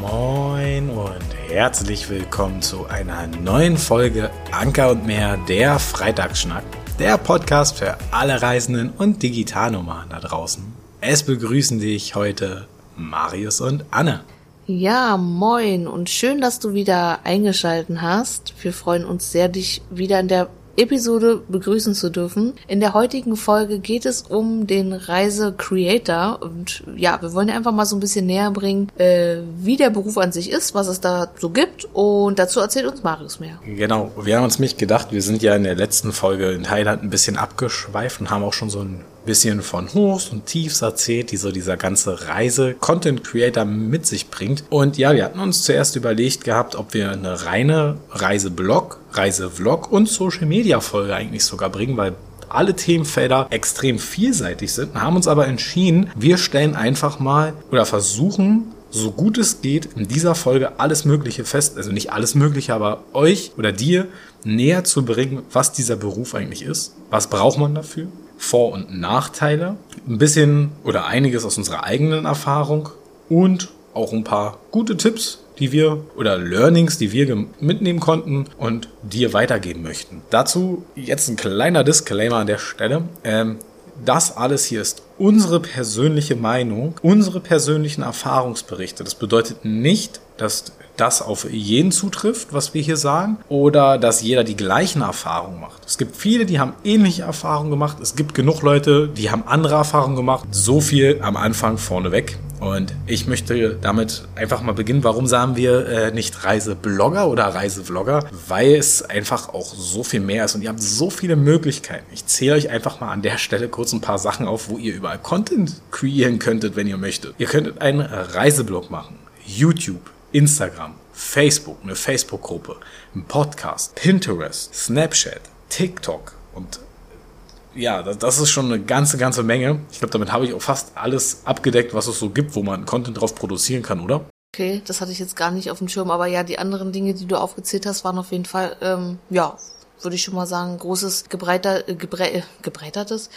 Moin und herzlich willkommen zu einer neuen Folge Anker und mehr, der Freitagsschnack, der Podcast für alle Reisenden und Digitalnomaden da draußen. Es begrüßen dich heute Marius und Anne. Ja, moin und schön, dass du wieder eingeschalten hast. Wir freuen uns sehr, dich wieder in der Episode begrüßen zu dürfen. In der heutigen Folge geht es um den Reise-Creator und ja, wir wollen einfach mal so ein bisschen näher bringen, äh, wie der Beruf an sich ist, was es da so gibt und dazu erzählt uns Marius mehr. Genau, wir haben uns nicht gedacht, wir sind ja in der letzten Folge in Thailand ein bisschen abgeschweift und haben auch schon so ein bisschen von Hochs und Tiefs erzählt, die so dieser ganze Reise Content Creator mit sich bringt. Und ja, wir hatten uns zuerst überlegt gehabt, ob wir eine reine Reiseblog, Reisevlog und Social Media Folge eigentlich sogar bringen, weil alle Themenfelder extrem vielseitig sind, haben uns aber entschieden, wir stellen einfach mal oder versuchen so gut es geht, in dieser Folge alles Mögliche fest, also nicht alles Mögliche, aber euch oder dir näher zu bringen, was dieser Beruf eigentlich ist. Was braucht man dafür? Vor- und Nachteile, ein bisschen oder einiges aus unserer eigenen Erfahrung und auch ein paar gute Tipps, die wir oder Learnings, die wir mitnehmen konnten und dir weitergeben möchten. Dazu jetzt ein kleiner Disclaimer an der Stelle. Ähm, das alles hier ist unsere persönliche Meinung, unsere persönlichen Erfahrungsberichte. Das bedeutet nicht, dass das auf jeden zutrifft, was wir hier sagen, oder dass jeder die gleichen Erfahrungen macht. Es gibt viele, die haben ähnliche Erfahrungen gemacht. Es gibt genug Leute, die haben andere Erfahrungen gemacht. So viel am Anfang vorneweg. Und ich möchte damit einfach mal beginnen. Warum sagen wir äh, nicht Reiseblogger oder Reisevlogger? Weil es einfach auch so viel mehr ist und ihr habt so viele Möglichkeiten. Ich zähle euch einfach mal an der Stelle kurz ein paar Sachen auf, wo ihr überall Content kreieren könntet, wenn ihr möchtet. Ihr könntet einen Reiseblog machen, YouTube, Instagram, Facebook, eine Facebook-Gruppe, ein Podcast, Pinterest, Snapchat, TikTok und ja, das ist schon eine ganze, ganze Menge. Ich glaube, damit habe ich auch fast alles abgedeckt, was es so gibt, wo man Content drauf produzieren kann, oder? Okay, das hatte ich jetzt gar nicht auf dem Schirm, aber ja, die anderen Dinge, die du aufgezählt hast, waren auf jeden Fall, ähm, ja, würde ich schon mal sagen, großes, gebreiter, äh, gebre äh, gebreitertes,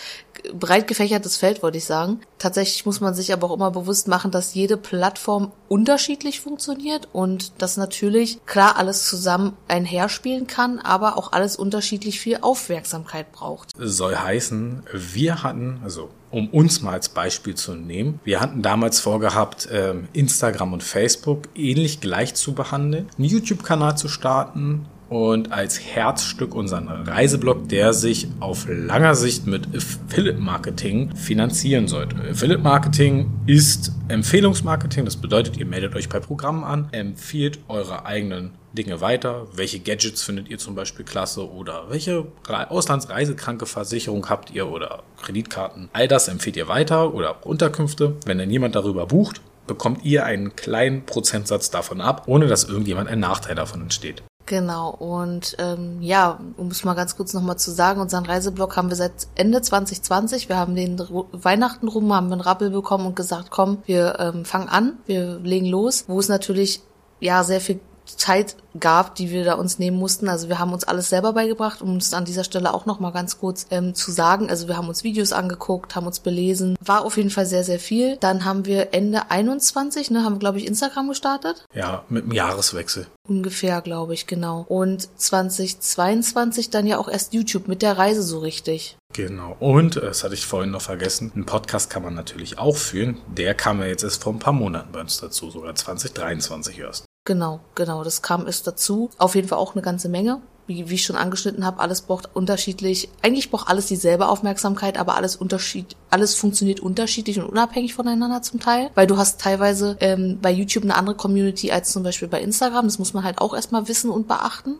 breit gefächertes Feld, wollte ich sagen. Tatsächlich muss man sich aber auch immer bewusst machen, dass jede Plattform unterschiedlich funktioniert und dass natürlich klar alles zusammen einherspielen kann, aber auch alles unterschiedlich viel Aufmerksamkeit braucht. Soll heißen, wir hatten, also um uns mal als Beispiel zu nehmen. Wir hatten damals vorgehabt, ähm, Instagram und Facebook ähnlich gleich zu behandeln, einen YouTube-Kanal zu starten, und als Herzstück unseren Reiseblog, der sich auf langer Sicht mit Affiliate Marketing finanzieren sollte. Affiliate Marketing ist Empfehlungsmarketing, das bedeutet, ihr meldet euch bei Programmen an, empfiehlt eure eigenen Dinge weiter. Welche Gadgets findet ihr zum Beispiel klasse oder welche Auslandsreisekrankeversicherung habt ihr oder Kreditkarten? All das empfiehlt ihr weiter oder Unterkünfte. Wenn dann jemand darüber bucht, bekommt ihr einen kleinen Prozentsatz davon ab, ohne dass irgendjemand ein Nachteil davon entsteht. Genau, und ähm, ja, um es mal ganz kurz nochmal zu sagen, unseren Reiseblog haben wir seit Ende 2020. Wir haben den Weihnachten rum, haben einen Rappel bekommen und gesagt, komm, wir ähm, fangen an, wir legen los, wo es natürlich ja sehr viel Zeit gab, die wir da uns nehmen mussten. Also wir haben uns alles selber beigebracht, um es an dieser Stelle auch noch mal ganz kurz ähm, zu sagen. Also wir haben uns Videos angeguckt, haben uns belesen. War auf jeden Fall sehr, sehr viel. Dann haben wir Ende 21, ne, haben wir, glaube ich, Instagram gestartet. Ja, mit dem Jahreswechsel. Ungefähr, glaube ich, genau. Und 2022 dann ja auch erst YouTube mit der Reise so richtig. Genau. Und, das hatte ich vorhin noch vergessen, einen Podcast kann man natürlich auch führen. Der kam ja jetzt erst vor ein paar Monaten bei uns dazu, sogar 2023 erst. Genau, genau, das kam erst dazu. Auf jeden Fall auch eine ganze Menge. Wie, wie ich schon angeschnitten habe, alles braucht unterschiedlich, eigentlich braucht alles dieselbe Aufmerksamkeit, aber alles unterschied, alles funktioniert unterschiedlich und unabhängig voneinander zum Teil. Weil du hast teilweise ähm, bei YouTube eine andere Community als zum Beispiel bei Instagram. Das muss man halt auch erstmal wissen und beachten.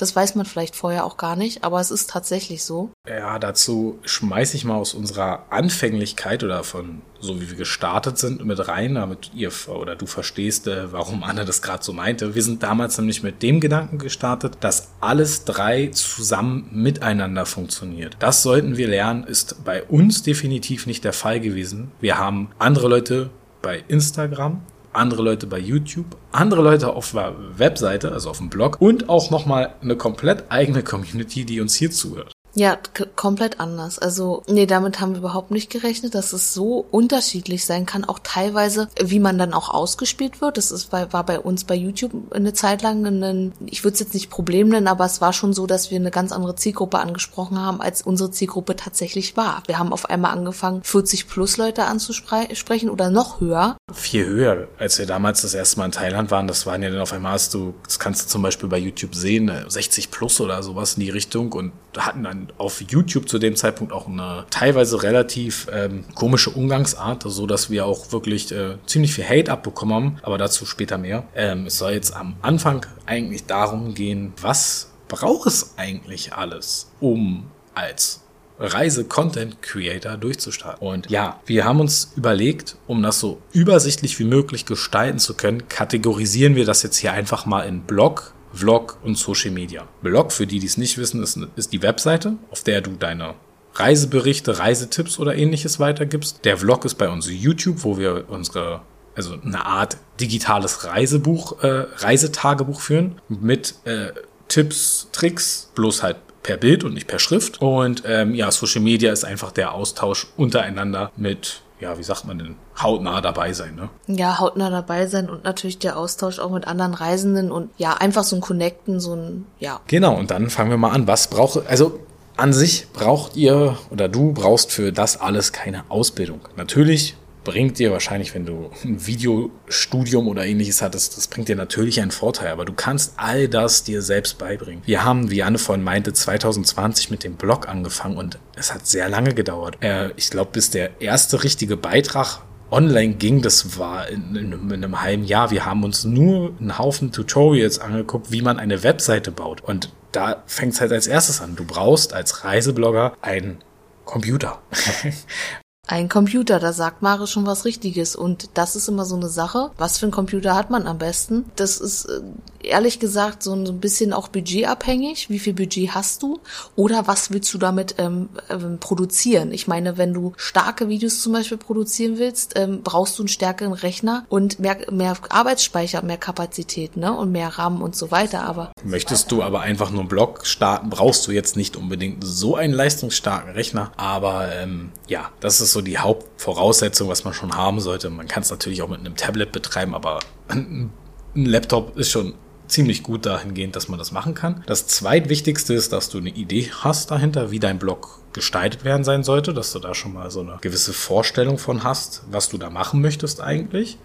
Das weiß man vielleicht vorher auch gar nicht, aber es ist tatsächlich so. Ja, dazu schmeiße ich mal aus unserer Anfänglichkeit oder von so wie wir gestartet sind mit rein, damit ihr oder du verstehst, äh, warum Anne das gerade so meinte. Wir sind damals nämlich mit dem Gedanken gestartet, dass alles drei zusammen miteinander funktioniert. Das sollten wir lernen, ist bei uns definitiv nicht der Fall gewesen. Wir haben andere Leute bei Instagram, andere Leute bei YouTube, andere Leute auf der Webseite, also auf dem Blog und auch nochmal eine komplett eigene Community, die uns hier zuhört. Ja, komplett anders. Also, nee, damit haben wir überhaupt nicht gerechnet, dass es so unterschiedlich sein kann, auch teilweise, wie man dann auch ausgespielt wird. Das ist bei, war bei uns bei YouTube eine Zeit lang ein, ich würde es jetzt nicht Problem nennen, aber es war schon so, dass wir eine ganz andere Zielgruppe angesprochen haben, als unsere Zielgruppe tatsächlich war. Wir haben auf einmal angefangen, 40 plus Leute anzusprechen oder noch höher. Viel höher, als wir damals das erste Mal in Thailand waren. Das waren ja dann auf einmal hast du, das kannst du zum Beispiel bei YouTube sehen, 60 äh, plus oder sowas in die Richtung und hatten dann auf YouTube zu dem Zeitpunkt auch eine teilweise relativ ähm, komische Umgangsart, so dass wir auch wirklich äh, ziemlich viel Hate abbekommen haben, aber dazu später mehr. Ähm, es soll jetzt am Anfang eigentlich darum gehen, was braucht es eigentlich alles, um als Reise-Content-Creator durchzustarten. Und ja, wir haben uns überlegt, um das so übersichtlich wie möglich gestalten zu können, kategorisieren wir das jetzt hier einfach mal in Blog, Vlog und Social Media. Blog, für die, die es nicht wissen, ist, ist die Webseite, auf der du deine Reiseberichte, Reisetipps oder ähnliches weitergibst. Der Vlog ist bei uns YouTube, wo wir unsere, also eine Art digitales Reisebuch, äh, Reisetagebuch führen mit äh, Tipps, Tricks, bloß halt per Bild und nicht per Schrift. Und ähm, ja, Social Media ist einfach der Austausch untereinander mit ja, wie sagt man denn, hautnah dabei sein, ne? Ja, hautnah dabei sein und natürlich der Austausch auch mit anderen Reisenden und ja, einfach so ein Connecten, so ein, ja. Genau, und dann fangen wir mal an. Was braucht, also an sich braucht ihr oder du brauchst für das alles keine Ausbildung. Natürlich bringt dir wahrscheinlich, wenn du ein Videostudium oder ähnliches hattest, das bringt dir natürlich einen Vorteil, aber du kannst all das dir selbst beibringen. Wir haben, wie Anne vorhin meinte, 2020 mit dem Blog angefangen und es hat sehr lange gedauert. Äh, ich glaube, bis der erste richtige Beitrag online ging, das war in, in, in, einem halben Jahr. Wir haben uns nur einen Haufen Tutorials angeguckt, wie man eine Webseite baut. Und da fängt es halt als erstes an. Du brauchst als Reiseblogger einen Computer. Ein Computer, da sagt Mare schon was Richtiges. Und das ist immer so eine Sache. Was für ein Computer hat man am besten? Das ist äh, ehrlich gesagt so ein bisschen auch budgetabhängig. Wie viel Budget hast du? Oder was willst du damit ähm, ähm, produzieren? Ich meine, wenn du starke Videos zum Beispiel produzieren willst, ähm, brauchst du einen stärkeren Rechner und mehr, mehr Arbeitsspeicher, mehr Kapazität, ne? Und mehr RAM und so weiter. Aber möchtest du aber einfach nur einen Blog starten, brauchst du jetzt nicht unbedingt so einen leistungsstarken Rechner. Aber ähm, ja, das ist so die Hauptvoraussetzung, was man schon haben sollte. Man kann es natürlich auch mit einem Tablet betreiben, aber ein Laptop ist schon ziemlich gut dahingehend, dass man das machen kann. Das zweitwichtigste ist, dass du eine Idee hast dahinter, wie dein Blog gestaltet werden sein sollte, dass du da schon mal so eine gewisse Vorstellung von hast, was du da machen möchtest eigentlich.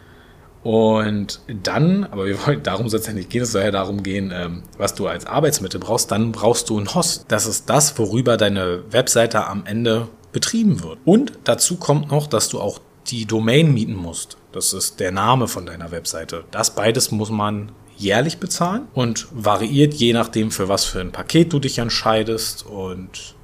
Und dann, aber wir wollen, darum soll es ja gehen, es soll ja darum gehen, ähm, was du als Arbeitsmittel brauchst. Dann brauchst du einen Host. Das ist das, worüber deine Webseite am Ende betrieben wird. Und dazu kommt noch, dass du auch die Domain mieten musst. Das ist der Name von deiner Webseite. Das beides muss man jährlich bezahlen und variiert je nachdem, für was für ein Paket du dich entscheidest und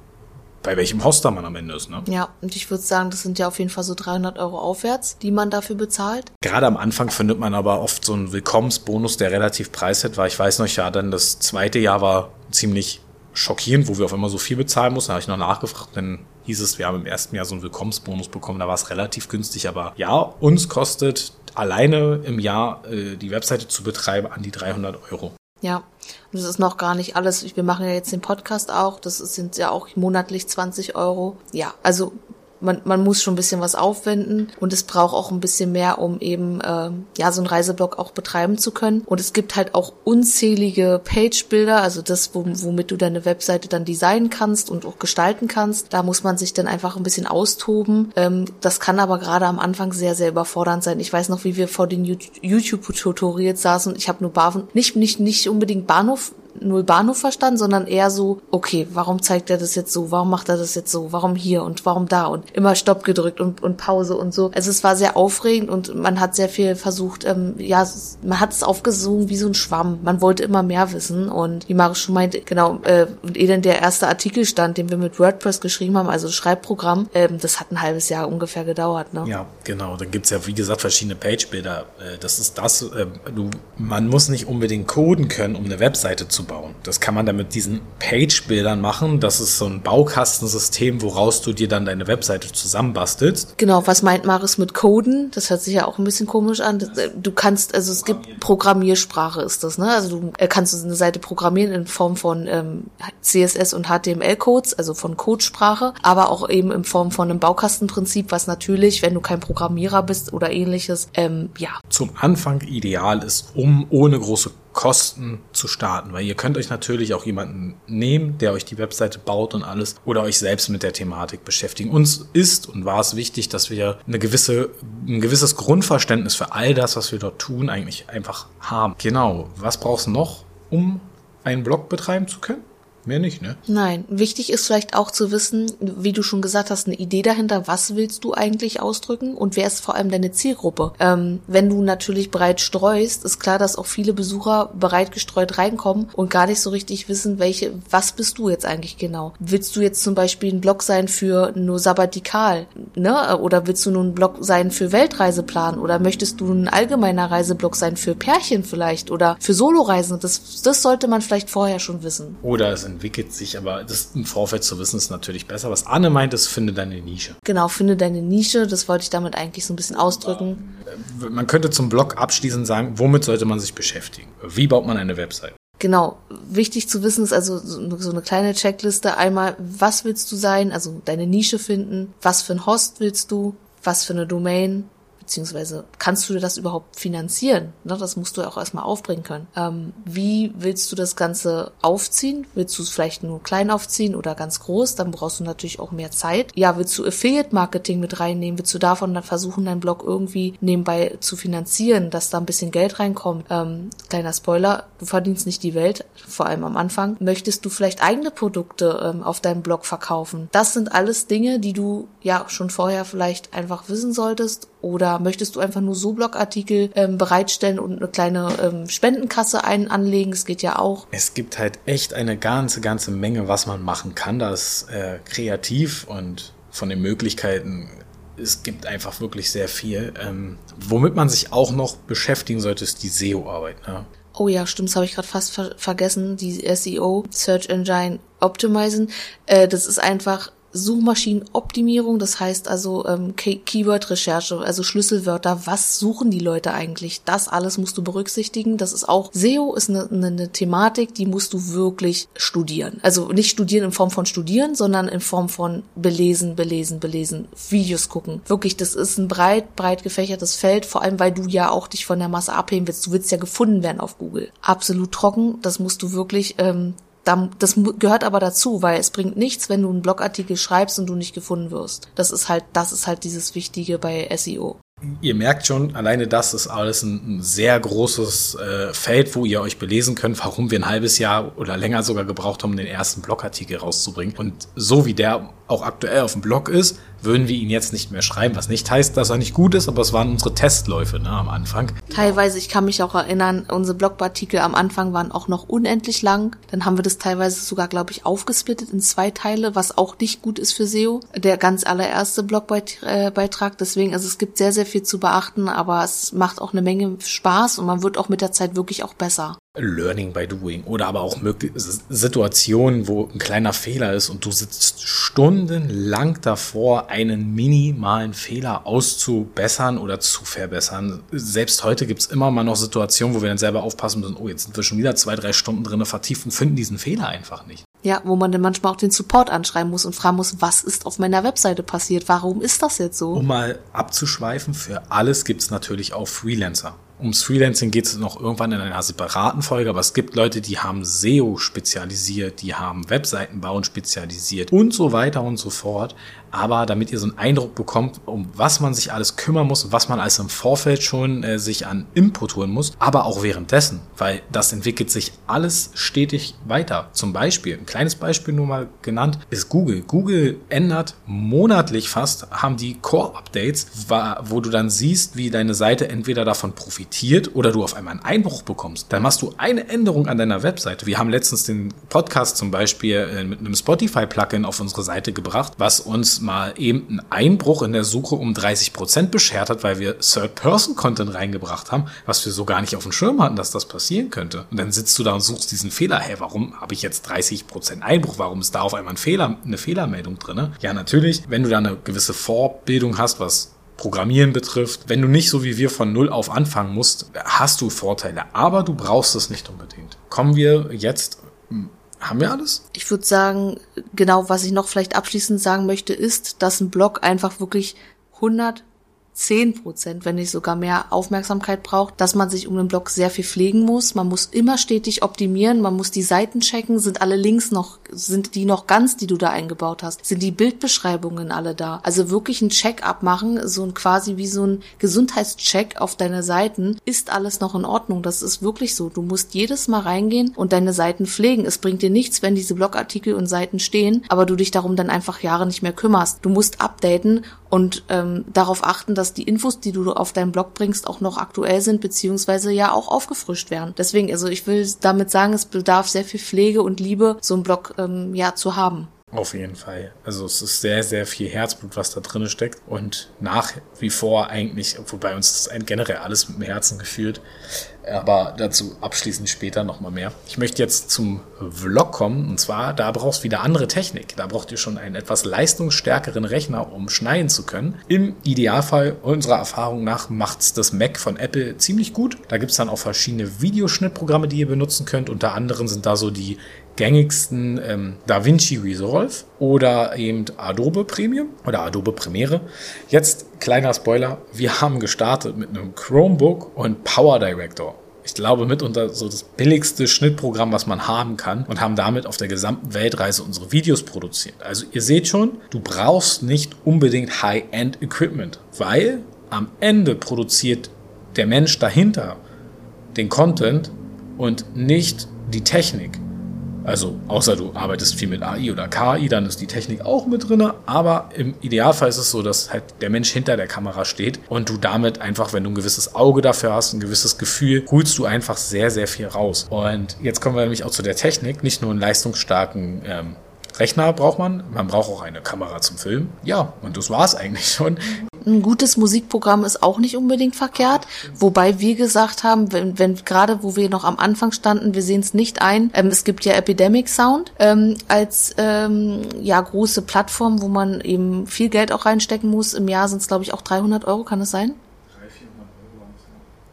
bei welchem Hoster man am Ende ist. Ne? Ja, und ich würde sagen, das sind ja auf jeden Fall so 300 Euro aufwärts, die man dafür bezahlt. Gerade am Anfang findet man aber oft so einen Willkommensbonus, der relativ preiswert war. Ich weiß noch, ja, dann das zweite Jahr war ziemlich schockierend, wo wir auf einmal so viel bezahlen mussten. Da habe ich noch nachgefragt, dann hieß es, wir haben im ersten Jahr so einen Willkommensbonus bekommen. Da war es relativ günstig, aber ja, uns kostet alleine im Jahr äh, die Webseite zu betreiben an die 300 Euro. Ja, und das ist noch gar nicht alles. Wir machen ja jetzt den Podcast auch. Das sind ja auch monatlich 20 Euro. Ja, also man, man muss schon ein bisschen was aufwenden und es braucht auch ein bisschen mehr, um eben äh, ja so einen Reiseblog auch betreiben zu können. Und es gibt halt auch unzählige Page-Bilder, also das, womit du deine Webseite dann designen kannst und auch gestalten kannst. Da muss man sich dann einfach ein bisschen austoben. Ähm, das kann aber gerade am Anfang sehr, sehr überfordernd sein. Ich weiß noch, wie wir vor den YouTube-Tutorials saßen. Ich habe nur Bahnhof, nicht, nicht, nicht unbedingt Bahnhof null Bahnhof verstanden, sondern eher so, okay, warum zeigt er das jetzt so? Warum macht er das jetzt so? Warum hier und warum da? Und immer Stopp gedrückt und, und Pause und so. Also es war sehr aufregend und man hat sehr viel versucht, ähm, ja, man hat es aufgesogen wie so ein Schwamm. Man wollte immer mehr wissen und wie Marius schon meinte, genau, äh, und eh dann der erste Artikel stand, den wir mit WordPress geschrieben haben, also Schreibprogramm, ähm, das hat ein halbes Jahr ungefähr gedauert, ne? Ja, genau. Dann gibt's ja, wie gesagt, verschiedene Page-Bilder. Äh, das ist das, äh, du, man muss nicht unbedingt coden können, um eine Webseite zu aufzubauen. Das kann man dann mit diesen Page-Bildern machen. Das ist so ein Baukastensystem, woraus du dir dann deine Webseite zusammenbastelst. Genau, was meint Maris mit Coden? Das hört sich ja auch ein bisschen komisch an. Du kannst, also es gibt Programmiersprache ist das, ne? Also du äh, kannst eine Seite programmieren in Form von ähm, CSS und HTML-Codes, also von Codesprache, aber auch eben in Form von einem Baukastenprinzip, was natürlich, wenn du kein Programmierer bist oder ähnliches, ähm, ja. Zum Anfang ideal ist, um ohne große Kosten zu starten, weil ihr könnt euch natürlich auch jemanden nehmen, der euch die Webseite baut und alles oder euch selbst mit der Thematik beschäftigen. Uns ist und war es wichtig, dass wir eine gewisse, ein gewisses Grundverständnis für all das, was wir dort tun, eigentlich einfach haben. Genau. Was brauchst du noch, um einen Blog betreiben zu können? Mehr nicht, ne? Nein. Wichtig ist vielleicht auch zu wissen, wie du schon gesagt hast, eine Idee dahinter, was willst du eigentlich ausdrücken und wer ist vor allem deine Zielgruppe? Ähm, wenn du natürlich breit streust, ist klar, dass auch viele Besucher breit gestreut reinkommen und gar nicht so richtig wissen, welche, was bist du jetzt eigentlich genau? Willst du jetzt zum Beispiel ein Blog sein für nur Sabbatikal, ne? Oder willst du nur ein Blog sein für Weltreiseplan? Oder möchtest du ein allgemeiner Reiseblog sein für Pärchen vielleicht oder für Soloreisen? Das, das sollte man vielleicht vorher schon wissen. Oder es entwickelt sich, aber das im Vorfeld zu wissen ist natürlich besser. Was Anne meint, ist, finde deine Nische. Genau, finde deine Nische. Das wollte ich damit eigentlich so ein bisschen ausdrücken. Man könnte zum Blog abschließend sagen, womit sollte man sich beschäftigen? Wie baut man eine Website? Genau, wichtig zu wissen ist also so eine kleine Checkliste. Einmal, was willst du sein? Also deine Nische finden. Was für ein Host willst du? Was für eine Domain? Beziehungsweise kannst du das überhaupt finanzieren? Ne, das musst du auch erstmal aufbringen können. Ähm, wie willst du das Ganze aufziehen? Willst du es vielleicht nur klein aufziehen oder ganz groß? Dann brauchst du natürlich auch mehr Zeit. Ja, willst du Affiliate-Marketing mit reinnehmen? Willst du davon dann versuchen, deinen Blog irgendwie nebenbei zu finanzieren, dass da ein bisschen Geld reinkommt? Ähm, kleiner Spoiler, du verdienst nicht die Welt, vor allem am Anfang. Möchtest du vielleicht eigene Produkte ähm, auf deinem Blog verkaufen? Das sind alles Dinge, die du ja schon vorher vielleicht einfach wissen solltest oder möchtest du einfach nur so Blogartikel ähm, bereitstellen und eine kleine ähm, Spendenkasse ein anlegen? Es geht ja auch. Es gibt halt echt eine ganze, ganze Menge, was man machen kann. Das äh, kreativ und von den Möglichkeiten es gibt einfach wirklich sehr viel. Ähm, womit man sich auch noch beschäftigen sollte, ist die SEO-Arbeit. Ne? Oh ja, stimmt, das habe ich gerade fast ver vergessen. Die SEO, Search Engine Optimizen. Äh, das ist einfach Suchmaschinenoptimierung, das heißt also ähm, Keyword-Recherche, also Schlüsselwörter, was suchen die Leute eigentlich? Das alles musst du berücksichtigen. Das ist auch, SEO ist eine, eine, eine Thematik, die musst du wirklich studieren. Also nicht studieren in Form von studieren, sondern in Form von belesen, belesen, belesen, Videos gucken. Wirklich, das ist ein breit, breit gefächertes Feld, vor allem weil du ja auch dich von der Masse abheben willst. Du willst ja gefunden werden auf Google. Absolut trocken, das musst du wirklich ähm, das gehört aber dazu, weil es bringt nichts, wenn du einen Blogartikel schreibst und du nicht gefunden wirst. Das ist halt, das ist halt dieses Wichtige bei SEO. Ihr merkt schon, alleine das ist alles ein, sehr großes äh, Feld, wo ihr euch belesen könnt, warum wir ein halbes Jahr oder länger sogar gebraucht haben, den ersten Blogartikel rauszubringen. Und so wie der auch aktuell auf dem Blog ist, würden wir ihn jetzt nicht mehr schreiben, was nicht heißt, dass er nicht gut ist, aber es waren unsere Testläufe ne, am Anfang. Teilweise, ich kann mich auch erinnern, unsere Blogartikel am Anfang waren auch noch unendlich lang. Dann haben wir das teilweise sogar, glaube ich, aufgesplittet in zwei Teile, was auch nicht gut ist für SEO. Der ganz allererste Blogbeitrag. Deswegen, also es gibt sehr, sehr viel zu beachten, aber es macht auch eine Menge Spaß und man wird auch mit der Zeit wirklich auch besser. Learning by Doing oder aber auch Situationen, wo ein kleiner Fehler ist und du sitzt stundenlang davor, einen minimalen Fehler auszubessern oder zu verbessern. Selbst heute gibt's immer mal noch Situationen, wo wir dann selber aufpassen müssen, oh, jetzt sind wir schon wieder zwei, drei Stunden drinne vertieft und finden diesen Fehler einfach nicht. Ja, wo man dann manchmal auch den Support anschreiben muss und fragen muss, was ist auf meiner Webseite passiert? Warum ist das jetzt so? Um mal abzuschweifen, für alles gibt's natürlich auch Freelancer ums Freelancing geht es noch irgendwann in einer separaten Folge, aber es gibt Leute, die haben SEO spezialisiert, die haben Webseiten bauen spezialisiert und so weiter und so fort. Aber damit ihr so einen Eindruck bekommt, um was man sich alles kümmern muss was man alles im Vorfeld schon äh, sich an Input holen muss, aber auch währenddessen, weil das entwickelt sich alles stetig weiter. Zum Beispiel, ein kleines Beispiel nur mal genannt, ist Google. Google ändert monatlich fast, haben die Core-Updates, wo du dann siehst, wie deine Seite entweder davon profitiert, oder du auf einmal einen Einbruch bekommst, dann machst du eine Änderung an deiner Webseite. Wir haben letztens den Podcast zum Beispiel äh, mit einem Spotify-Plugin auf unsere Seite gebracht, was uns mal eben einen Einbruch in der Suche um 30 Prozent beschert hat, weil wir Third-Person-Content reingebracht haben, was wir so gar nicht auf dem Schirm hatten, dass das passieren könnte. Und dann sitzt du da und suchst diesen Fehler. Hey, warum habe ich jetzt 30 Prozent Einbruch? Warum ist da auf einmal ein Fehler, eine Fehlermeldung drin? Ja, natürlich, wenn du da eine gewisse Vorbildung hast, was Programmieren betrifft. Wenn du nicht so wie wir von Null auf anfangen musst, hast du Vorteile. Aber du brauchst es nicht unbedingt. Kommen wir jetzt haben wir alles? Ich würde sagen, genau, was ich noch vielleicht abschließend sagen möchte, ist, dass ein Blog einfach wirklich 100 zehn Prozent, wenn nicht sogar mehr Aufmerksamkeit braucht, dass man sich um den Blog sehr viel pflegen muss. Man muss immer stetig optimieren, man muss die Seiten checken, sind alle Links noch, sind die noch ganz, die du da eingebaut hast, sind die Bildbeschreibungen alle da. Also wirklich ein Check-up machen, so ein quasi wie so ein Gesundheitscheck auf deine Seiten, ist alles noch in Ordnung. Das ist wirklich so. Du musst jedes Mal reingehen und deine Seiten pflegen. Es bringt dir nichts, wenn diese Blogartikel und Seiten stehen, aber du dich darum dann einfach Jahre nicht mehr kümmerst. Du musst updaten und ähm, darauf achten, dass die Infos, die du auf deinen Blog bringst, auch noch aktuell sind, beziehungsweise ja auch aufgefrischt werden. Deswegen, also ich will damit sagen, es bedarf sehr viel Pflege und Liebe, so einen Blog ähm, ja zu haben. Auf jeden Fall. Also es ist sehr, sehr viel Herzblut, was da drin steckt. Und nach wie vor eigentlich, obwohl bei uns ein generell alles mit dem Herzen gefühlt. Aber dazu abschließend später nochmal mehr. Ich möchte jetzt zum Vlog kommen. Und zwar, da brauchst du wieder andere Technik. Da braucht ihr schon einen etwas leistungsstärkeren Rechner, um schneiden zu können. Im Idealfall, unserer Erfahrung nach, macht's das Mac von Apple ziemlich gut. Da gibt's dann auch verschiedene Videoschnittprogramme, die ihr benutzen könnt. Unter anderem sind da so die gängigsten ähm, DaVinci Resolve oder eben Adobe Premium oder Adobe Premiere. Jetzt kleiner Spoiler, wir haben gestartet mit einem Chromebook und Power Director. Ich glaube mitunter so das billigste Schnittprogramm, was man haben kann und haben damit auf der gesamten Weltreise unsere Videos produziert. Also ihr seht schon, du brauchst nicht unbedingt High-End Equipment, weil am Ende produziert der Mensch dahinter den Content und nicht die Technik. Also, außer du arbeitest viel mit AI oder KI, dann ist die Technik auch mit drin. Aber im Idealfall ist es so, dass halt der Mensch hinter der Kamera steht und du damit einfach, wenn du ein gewisses Auge dafür hast, ein gewisses Gefühl, holst du einfach sehr, sehr viel raus. Und jetzt kommen wir nämlich auch zu der Technik. Nicht nur einen leistungsstarken ähm, Rechner braucht man, man braucht auch eine Kamera zum Filmen. Ja, und das war es eigentlich schon. Ein gutes Musikprogramm ist auch nicht unbedingt verkehrt, wobei wir gesagt haben, wenn, wenn gerade wo wir noch am Anfang standen, wir sehen es nicht ein. Ähm, es gibt ja Epidemic Sound ähm, als ähm, ja große Plattform, wo man eben viel Geld auch reinstecken muss. Im Jahr sind es glaube ich auch 300 Euro, kann es sein?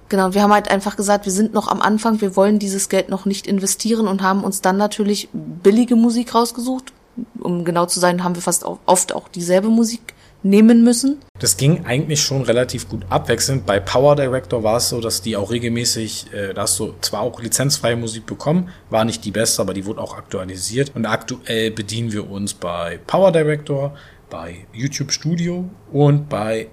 Genau, wir haben halt einfach gesagt, wir sind noch am Anfang, wir wollen dieses Geld noch nicht investieren und haben uns dann natürlich billige Musik rausgesucht. Um genau zu sein, haben wir fast oft auch dieselbe Musik nehmen müssen. Das ging eigentlich schon relativ gut abwechselnd. Bei Power Director war es so, dass die auch regelmäßig, äh, da hast du zwar auch lizenzfreie Musik bekommen, war nicht die beste, aber die wurde auch aktualisiert. Und aktuell bedienen wir uns bei Power Director, bei YouTube Studio und bei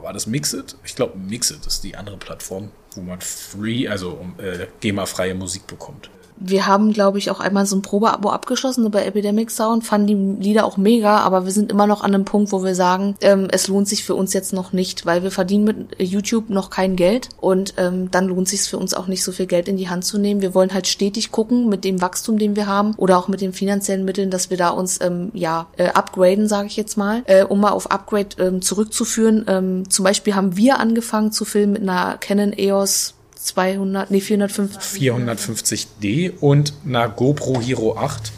war das Mixit? Ich glaube, Mixit ist die andere Plattform, wo man free, also äh, GEMA-freie Musik bekommt wir haben, glaube ich, auch einmal so ein Probeabo abgeschlossen bei Epidemic Sound, fanden die Lieder auch mega, aber wir sind immer noch an einem Punkt, wo wir sagen, ähm, es lohnt sich für uns jetzt noch nicht, weil wir verdienen mit YouTube noch kein Geld und ähm, dann lohnt sich für uns auch nicht so viel Geld in die Hand zu nehmen. Wir wollen halt stetig gucken mit dem Wachstum, den wir haben oder auch mit den finanziellen Mitteln, dass wir da uns ähm, ja äh, upgraden, sage ich jetzt mal, äh, um mal auf Upgrade ähm, zurückzuführen. Ähm, zum Beispiel haben wir angefangen zu filmen mit einer Canon EOS 200, nee, 450. 450D und einer GoPro Hero 8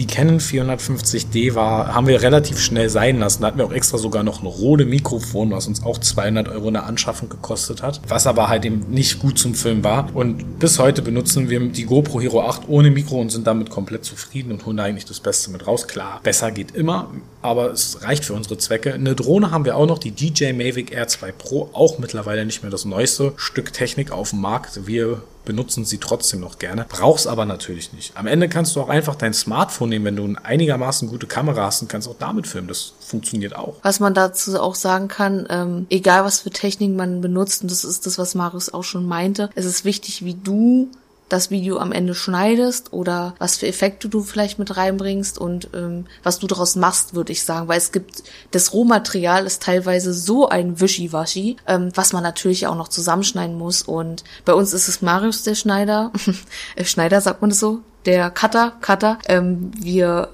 die Canon 450D war, haben wir relativ schnell sein lassen. Da hatten wir auch extra sogar noch ein Rode Mikrofon, was uns auch 200 Euro in der Anschaffung gekostet hat, was aber halt eben nicht gut zum Film war. Und bis heute benutzen wir die GoPro Hero 8 ohne Mikro und sind damit komplett zufrieden und holen da eigentlich das Beste mit raus. Klar, besser geht immer, aber es reicht für unsere Zwecke. Eine Drohne haben wir auch noch, die DJ Mavic Air 2 Pro, auch mittlerweile nicht mehr das neueste Stück Technik auf dem Markt. Wir benutzen sie trotzdem noch gerne. Brauchst aber natürlich nicht. Am Ende kannst du auch einfach dein Smartphone nehmen, wenn du einigermaßen gute Kamera hast und kannst auch damit filmen. Das funktioniert auch. Was man dazu auch sagen kann, ähm, egal was für Technik man benutzt, und das ist das, was Marius auch schon meinte, es ist wichtig, wie du das Video am Ende schneidest oder was für Effekte du vielleicht mit reinbringst und ähm, was du daraus machst, würde ich sagen. Weil es gibt, das Rohmaterial ist teilweise so ein Wischiwaschi, ähm, was man natürlich auch noch zusammenschneiden muss. Und bei uns ist es Marius der Schneider. Schneider sagt man das so? Der Cutter, Cutter. Ähm, wir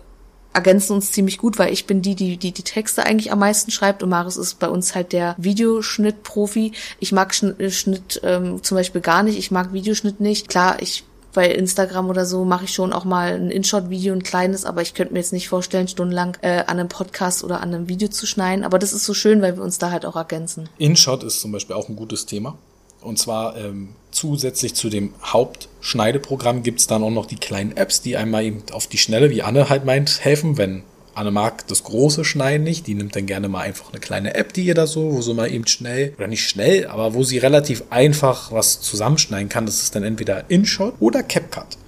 ergänzen uns ziemlich gut, weil ich bin die, die, die die Texte eigentlich am meisten schreibt und Marius ist bei uns halt der Videoschnittprofi. Ich mag Schnitt, äh, Schnitt ähm, zum Beispiel gar nicht, ich mag Videoschnitt nicht. Klar, ich bei Instagram oder so mache ich schon auch mal ein InShot-Video, ein kleines, aber ich könnte mir jetzt nicht vorstellen, stundenlang äh, an einem Podcast oder an einem Video zu schneiden. Aber das ist so schön, weil wir uns da halt auch ergänzen. InShot ist zum Beispiel auch ein gutes Thema. Und zwar ähm, zusätzlich zu dem Hauptschneideprogramm gibt es dann auch noch die kleinen Apps, die einmal eben auf die Schnelle, wie Anne halt meint, helfen, wenn Anne mag das große Schneiden nicht. Die nimmt dann gerne mal einfach eine kleine App, die ihr da so, wo sie mal eben schnell, oder nicht schnell, aber wo sie relativ einfach was zusammenschneiden kann. Das ist dann entweder InShot oder CapCut.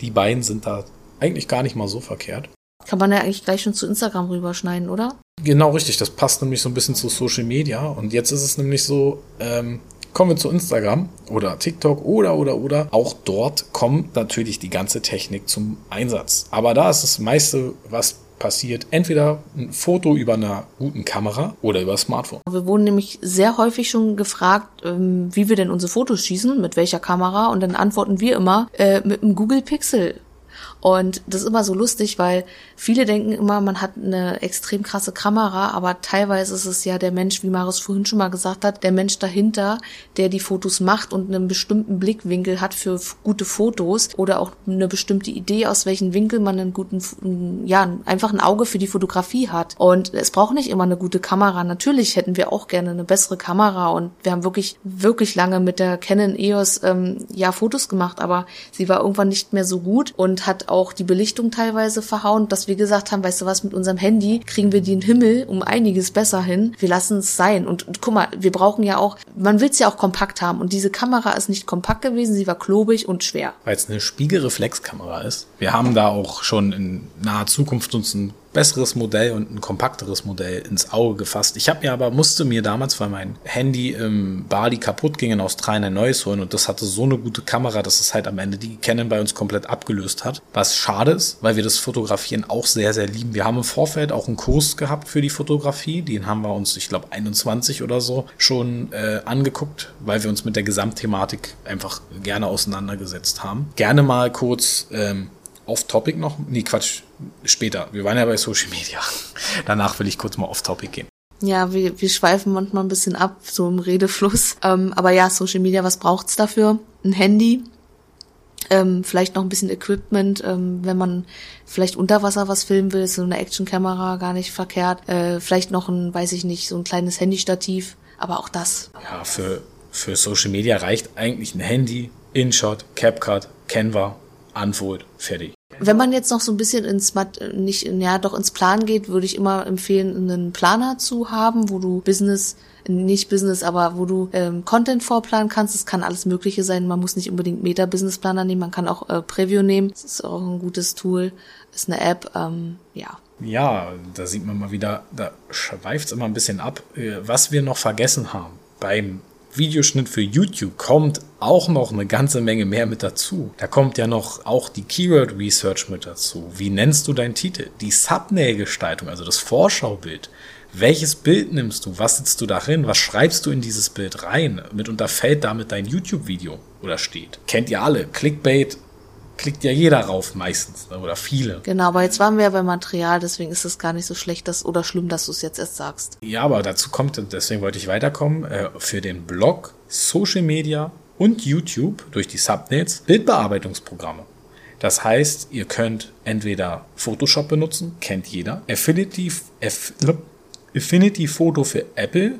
Die beiden sind da eigentlich gar nicht mal so verkehrt. Kann man ja eigentlich gleich schon zu Instagram rüberschneiden, oder? Genau richtig, das passt nämlich so ein bisschen zu Social Media. Und jetzt ist es nämlich so, ähm, Kommen wir zu Instagram oder TikTok oder oder oder. Auch dort kommt natürlich die ganze Technik zum Einsatz. Aber da ist das meiste, was passiert, entweder ein Foto über einer guten Kamera oder über Smartphone. Wir wurden nämlich sehr häufig schon gefragt, ähm, wie wir denn unsere Fotos schießen, mit welcher Kamera. Und dann antworten wir immer äh, mit einem Google Pixel. Und das ist immer so lustig, weil viele denken immer, man hat eine extrem krasse Kamera, aber teilweise ist es ja der Mensch, wie Marius vorhin schon mal gesagt hat, der Mensch dahinter, der die Fotos macht und einen bestimmten Blickwinkel hat für gute Fotos oder auch eine bestimmte Idee, aus welchem Winkel man einen guten, ja, einfach ein Auge für die Fotografie hat. Und es braucht nicht immer eine gute Kamera. Natürlich hätten wir auch gerne eine bessere Kamera und wir haben wirklich, wirklich lange mit der Canon EOS ähm, ja Fotos gemacht, aber sie war irgendwann nicht mehr so gut und hat auch die Belichtung teilweise verhauen, dass wir gesagt haben, weißt du was, mit unserem Handy kriegen wir den Himmel um einiges besser hin. Wir lassen es sein. Und, und guck mal, wir brauchen ja auch, man will es ja auch kompakt haben. Und diese Kamera ist nicht kompakt gewesen, sie war klobig und schwer. Weil es eine Spiegelreflexkamera ist. Wir haben da auch schon in naher Zukunft uns ein besseres Modell und ein kompakteres Modell ins Auge gefasst. Ich habe mir aber, musste mir damals, weil mein Handy im Bali kaputt ging, in Australien ein neues holen und das hatte so eine gute Kamera, dass es halt am Ende die Canon bei uns komplett abgelöst hat. Was schade ist, weil wir das Fotografieren auch sehr, sehr lieben. Wir haben im Vorfeld auch einen Kurs gehabt für die Fotografie, den haben wir uns, ich glaube, 21 oder so schon äh, angeguckt, weil wir uns mit der Gesamtthematik einfach gerne auseinandergesetzt haben. Gerne mal kurz ähm, off-topic noch? Nee, Quatsch, später. Wir waren ja bei Social Media. Danach will ich kurz mal off-topic gehen. Ja, wir, wir schweifen manchmal ein bisschen ab, so im Redefluss. Ähm, aber ja, Social Media, was braucht's dafür? Ein Handy, ähm, vielleicht noch ein bisschen Equipment, ähm, wenn man vielleicht unter Wasser was filmen will, so eine Actionkamera gar nicht verkehrt. Äh, vielleicht noch ein, weiß ich nicht, so ein kleines Handystativ, aber auch das. Ja, für, für Social Media reicht eigentlich ein Handy, InShot, CapCut, Canva Antwort, fertig. Wenn man jetzt noch so ein bisschen ins nicht ja doch ins Plan geht, würde ich immer empfehlen, einen Planer zu haben, wo du Business nicht Business, aber wo du ähm, Content vorplanen kannst. Es kann alles Mögliche sein. Man muss nicht unbedingt Meta Business Planer nehmen. Man kann auch äh, Preview nehmen. Das ist auch ein gutes Tool. Ist eine App. Ähm, ja. Ja, da sieht man mal wieder, da schweift es immer ein bisschen ab, äh, was wir noch vergessen haben beim Videoschnitt für YouTube kommt auch noch eine ganze Menge mehr mit dazu. Da kommt ja noch auch die Keyword Research mit dazu. Wie nennst du deinen Titel? Die Thumbnail-Gestaltung, also das Vorschaubild. Welches Bild nimmst du? Was sitzt du darin? Was schreibst du in dieses Bild rein? Mitunter fällt damit dein YouTube-Video oder steht. Kennt ihr alle. Clickbait klickt ja jeder rauf meistens ne, oder viele. Genau, aber jetzt waren wir ja beim Material, deswegen ist es gar nicht so schlecht dass, oder schlimm, dass du es jetzt erst sagst. Ja, aber dazu kommt, deswegen wollte ich weiterkommen, äh, für den Blog, Social Media und YouTube durch die Subnets Bildbearbeitungsprogramme. Das heißt, ihr könnt entweder Photoshop benutzen, kennt jeder, Affinity, Affinity Photo für Apple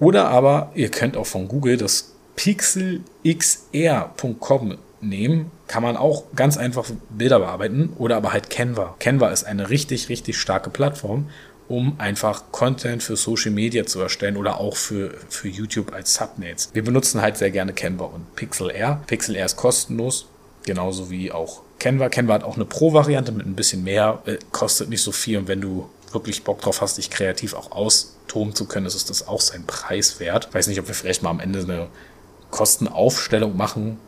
oder aber ihr könnt auch von Google das pixelxr.com nehmen, kann man auch ganz einfach Bilder bearbeiten oder aber halt Canva. Canva ist eine richtig, richtig starke Plattform, um einfach Content für Social Media zu erstellen oder auch für, für YouTube als Thumbnails. Wir benutzen halt sehr gerne Canva und Pixel Air. Pixel Air ist kostenlos, genauso wie auch Canva. Canva hat auch eine Pro-Variante mit ein bisschen mehr, äh, kostet nicht so viel und wenn du wirklich Bock drauf hast, dich kreativ auch austoben zu können, ist es das auch sein Preis wert. Ich weiß nicht, ob wir vielleicht mal am Ende eine Kostenaufstellung machen,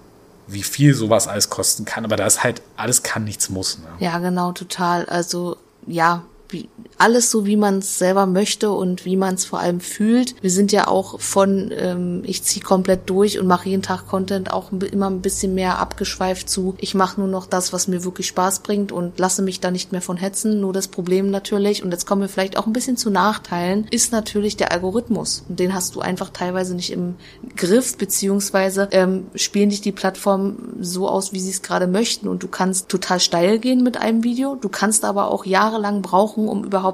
wie viel sowas alles kosten kann. Aber da ist halt, alles kann, nichts muss. Ne? Ja, genau, total. Also ja, wie, alles so, wie man es selber möchte und wie man es vor allem fühlt. Wir sind ja auch von, ähm, ich ziehe komplett durch und mache jeden Tag Content auch immer ein bisschen mehr abgeschweift zu. Ich mache nur noch das, was mir wirklich Spaß bringt und lasse mich da nicht mehr von hetzen. Nur das Problem natürlich, und jetzt kommen wir vielleicht auch ein bisschen zu Nachteilen, ist natürlich der Algorithmus. Und den hast du einfach teilweise nicht im Griff, beziehungsweise ähm, spielen dich die Plattformen so aus, wie sie es gerade möchten. Und du kannst total steil gehen mit einem Video. Du kannst aber auch jahrelang brauchen, um überhaupt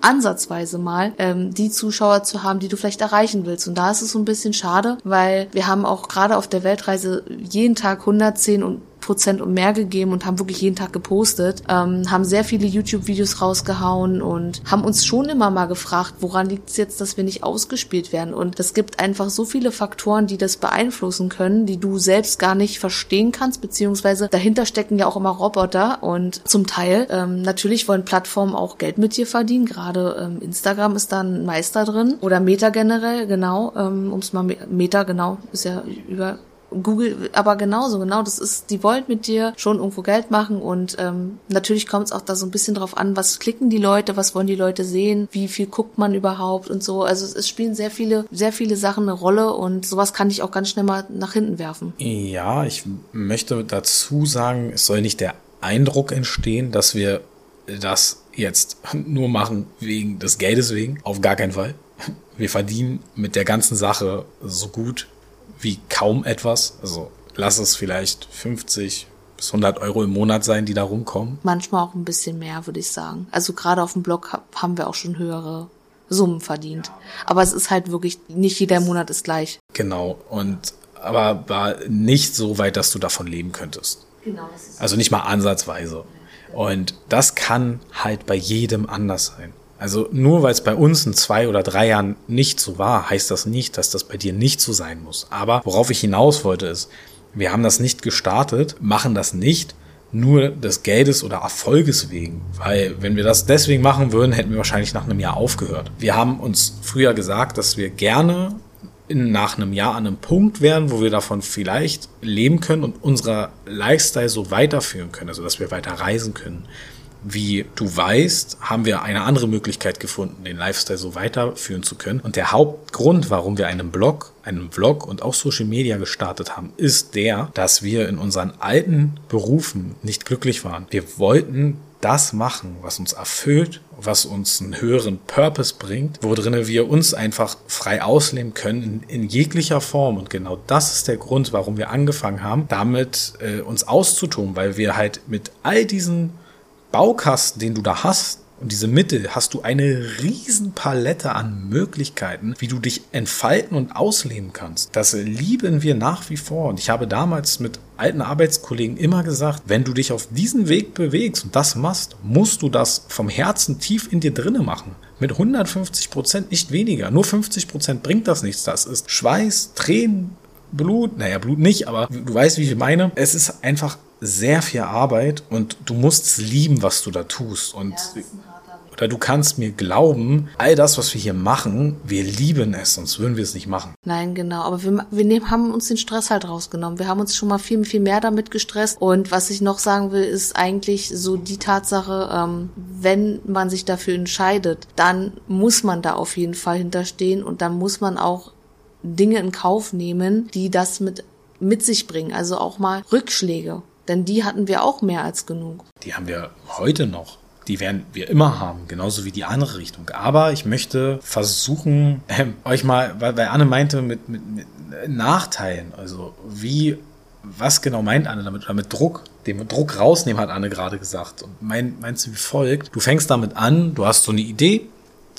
ansatzweise mal ähm, die Zuschauer zu haben, die du vielleicht erreichen willst. Und da ist es so ein bisschen schade, weil wir haben auch gerade auf der Weltreise jeden Tag 110 und Prozent und mehr gegeben und haben wirklich jeden Tag gepostet, ähm, haben sehr viele YouTube-Videos rausgehauen und haben uns schon immer mal gefragt, woran liegt es jetzt, dass wir nicht ausgespielt werden. Und es gibt einfach so viele Faktoren, die das beeinflussen können, die du selbst gar nicht verstehen kannst, beziehungsweise dahinter stecken ja auch immer Roboter und zum Teil ähm, natürlich wollen Plattformen auch Geld mit dir verdienen. Gerade ähm, Instagram ist da ein Meister drin oder Meta generell, genau, ähm, um es mal Meta genau ist ja über Google aber genauso, genau, das ist, die wollen mit dir schon irgendwo Geld machen und ähm, natürlich kommt es auch da so ein bisschen drauf an, was klicken die Leute, was wollen die Leute sehen, wie viel guckt man überhaupt und so. Also es spielen sehr viele, sehr viele Sachen eine Rolle und sowas kann ich auch ganz schnell mal nach hinten werfen. Ja, ich möchte dazu sagen, es soll nicht der Eindruck entstehen, dass wir das jetzt nur machen wegen des Geldes wegen. Auf gar keinen Fall. Wir verdienen mit der ganzen Sache so gut wie kaum etwas. Also lass es vielleicht 50 bis 100 Euro im Monat sein, die da rumkommen. Manchmal auch ein bisschen mehr, würde ich sagen. Also gerade auf dem Blog haben wir auch schon höhere Summen verdient. Aber es ist halt wirklich, nicht jeder Monat ist gleich. Genau. Und aber war nicht so weit, dass du davon leben könntest. Genau. Also nicht mal ansatzweise. Und das kann halt bei jedem anders sein. Also nur weil es bei uns in zwei oder drei Jahren nicht so war, heißt das nicht, dass das bei dir nicht so sein muss. Aber worauf ich hinaus wollte ist, wir haben das nicht gestartet, machen das nicht nur des Geldes oder Erfolges wegen. Weil wenn wir das deswegen machen würden, hätten wir wahrscheinlich nach einem Jahr aufgehört. Wir haben uns früher gesagt, dass wir gerne in, nach einem Jahr an einem Punkt wären, wo wir davon vielleicht leben können und unserer Lifestyle so weiterführen können, also dass wir weiter reisen können wie du weißt, haben wir eine andere Möglichkeit gefunden, den Lifestyle so weiterführen zu können. Und der Hauptgrund, warum wir einen Blog, einen Vlog und auch Social Media gestartet haben, ist der, dass wir in unseren alten Berufen nicht glücklich waren. Wir wollten das machen, was uns erfüllt, was uns einen höheren Purpose bringt, wo drinnen wir uns einfach frei ausleben können in, in, jeglicher Form. Und genau das ist der Grund, warum wir angefangen haben, damit äh, uns auszutun, weil wir halt mit all diesen Baukasten, den du da hast, und diese Mitte hast du eine riesen Palette an Möglichkeiten, wie du dich entfalten und ausleben kannst. Das lieben wir nach wie vor. Und ich habe damals mit alten Arbeitskollegen immer gesagt, wenn du dich auf diesen Weg bewegst und das machst, musst du das vom Herzen tief in dir drinnen machen. Mit 150 Prozent, nicht weniger. Nur 50 Prozent bringt das nichts. Das ist Schweiß, Tränen, Blut. Naja, Blut nicht, aber du weißt, wie ich meine. Es ist einfach sehr viel Arbeit und du musst es lieben, was du da tust. Und ja, oder du kannst mir glauben, all das, was wir hier machen, wir lieben es, sonst würden wir es nicht machen. Nein, genau. Aber wir, wir nehmen, haben uns den Stress halt rausgenommen. Wir haben uns schon mal viel, viel mehr damit gestresst. Und was ich noch sagen will, ist eigentlich so die Tatsache, ähm, wenn man sich dafür entscheidet, dann muss man da auf jeden Fall hinterstehen und dann muss man auch Dinge in Kauf nehmen, die das mit mit sich bringen. Also auch mal Rückschläge. Denn die hatten wir auch mehr als genug. Die haben wir heute noch. Die werden wir immer haben, genauso wie die andere Richtung. Aber ich möchte versuchen, äh, euch mal, weil, weil Anne meinte mit, mit, mit Nachteilen, also wie, was genau meint Anne damit, oder mit Druck, dem Druck rausnehmen, hat Anne gerade gesagt. Und mein, meinst du wie folgt? Du fängst damit an, du hast so eine Idee,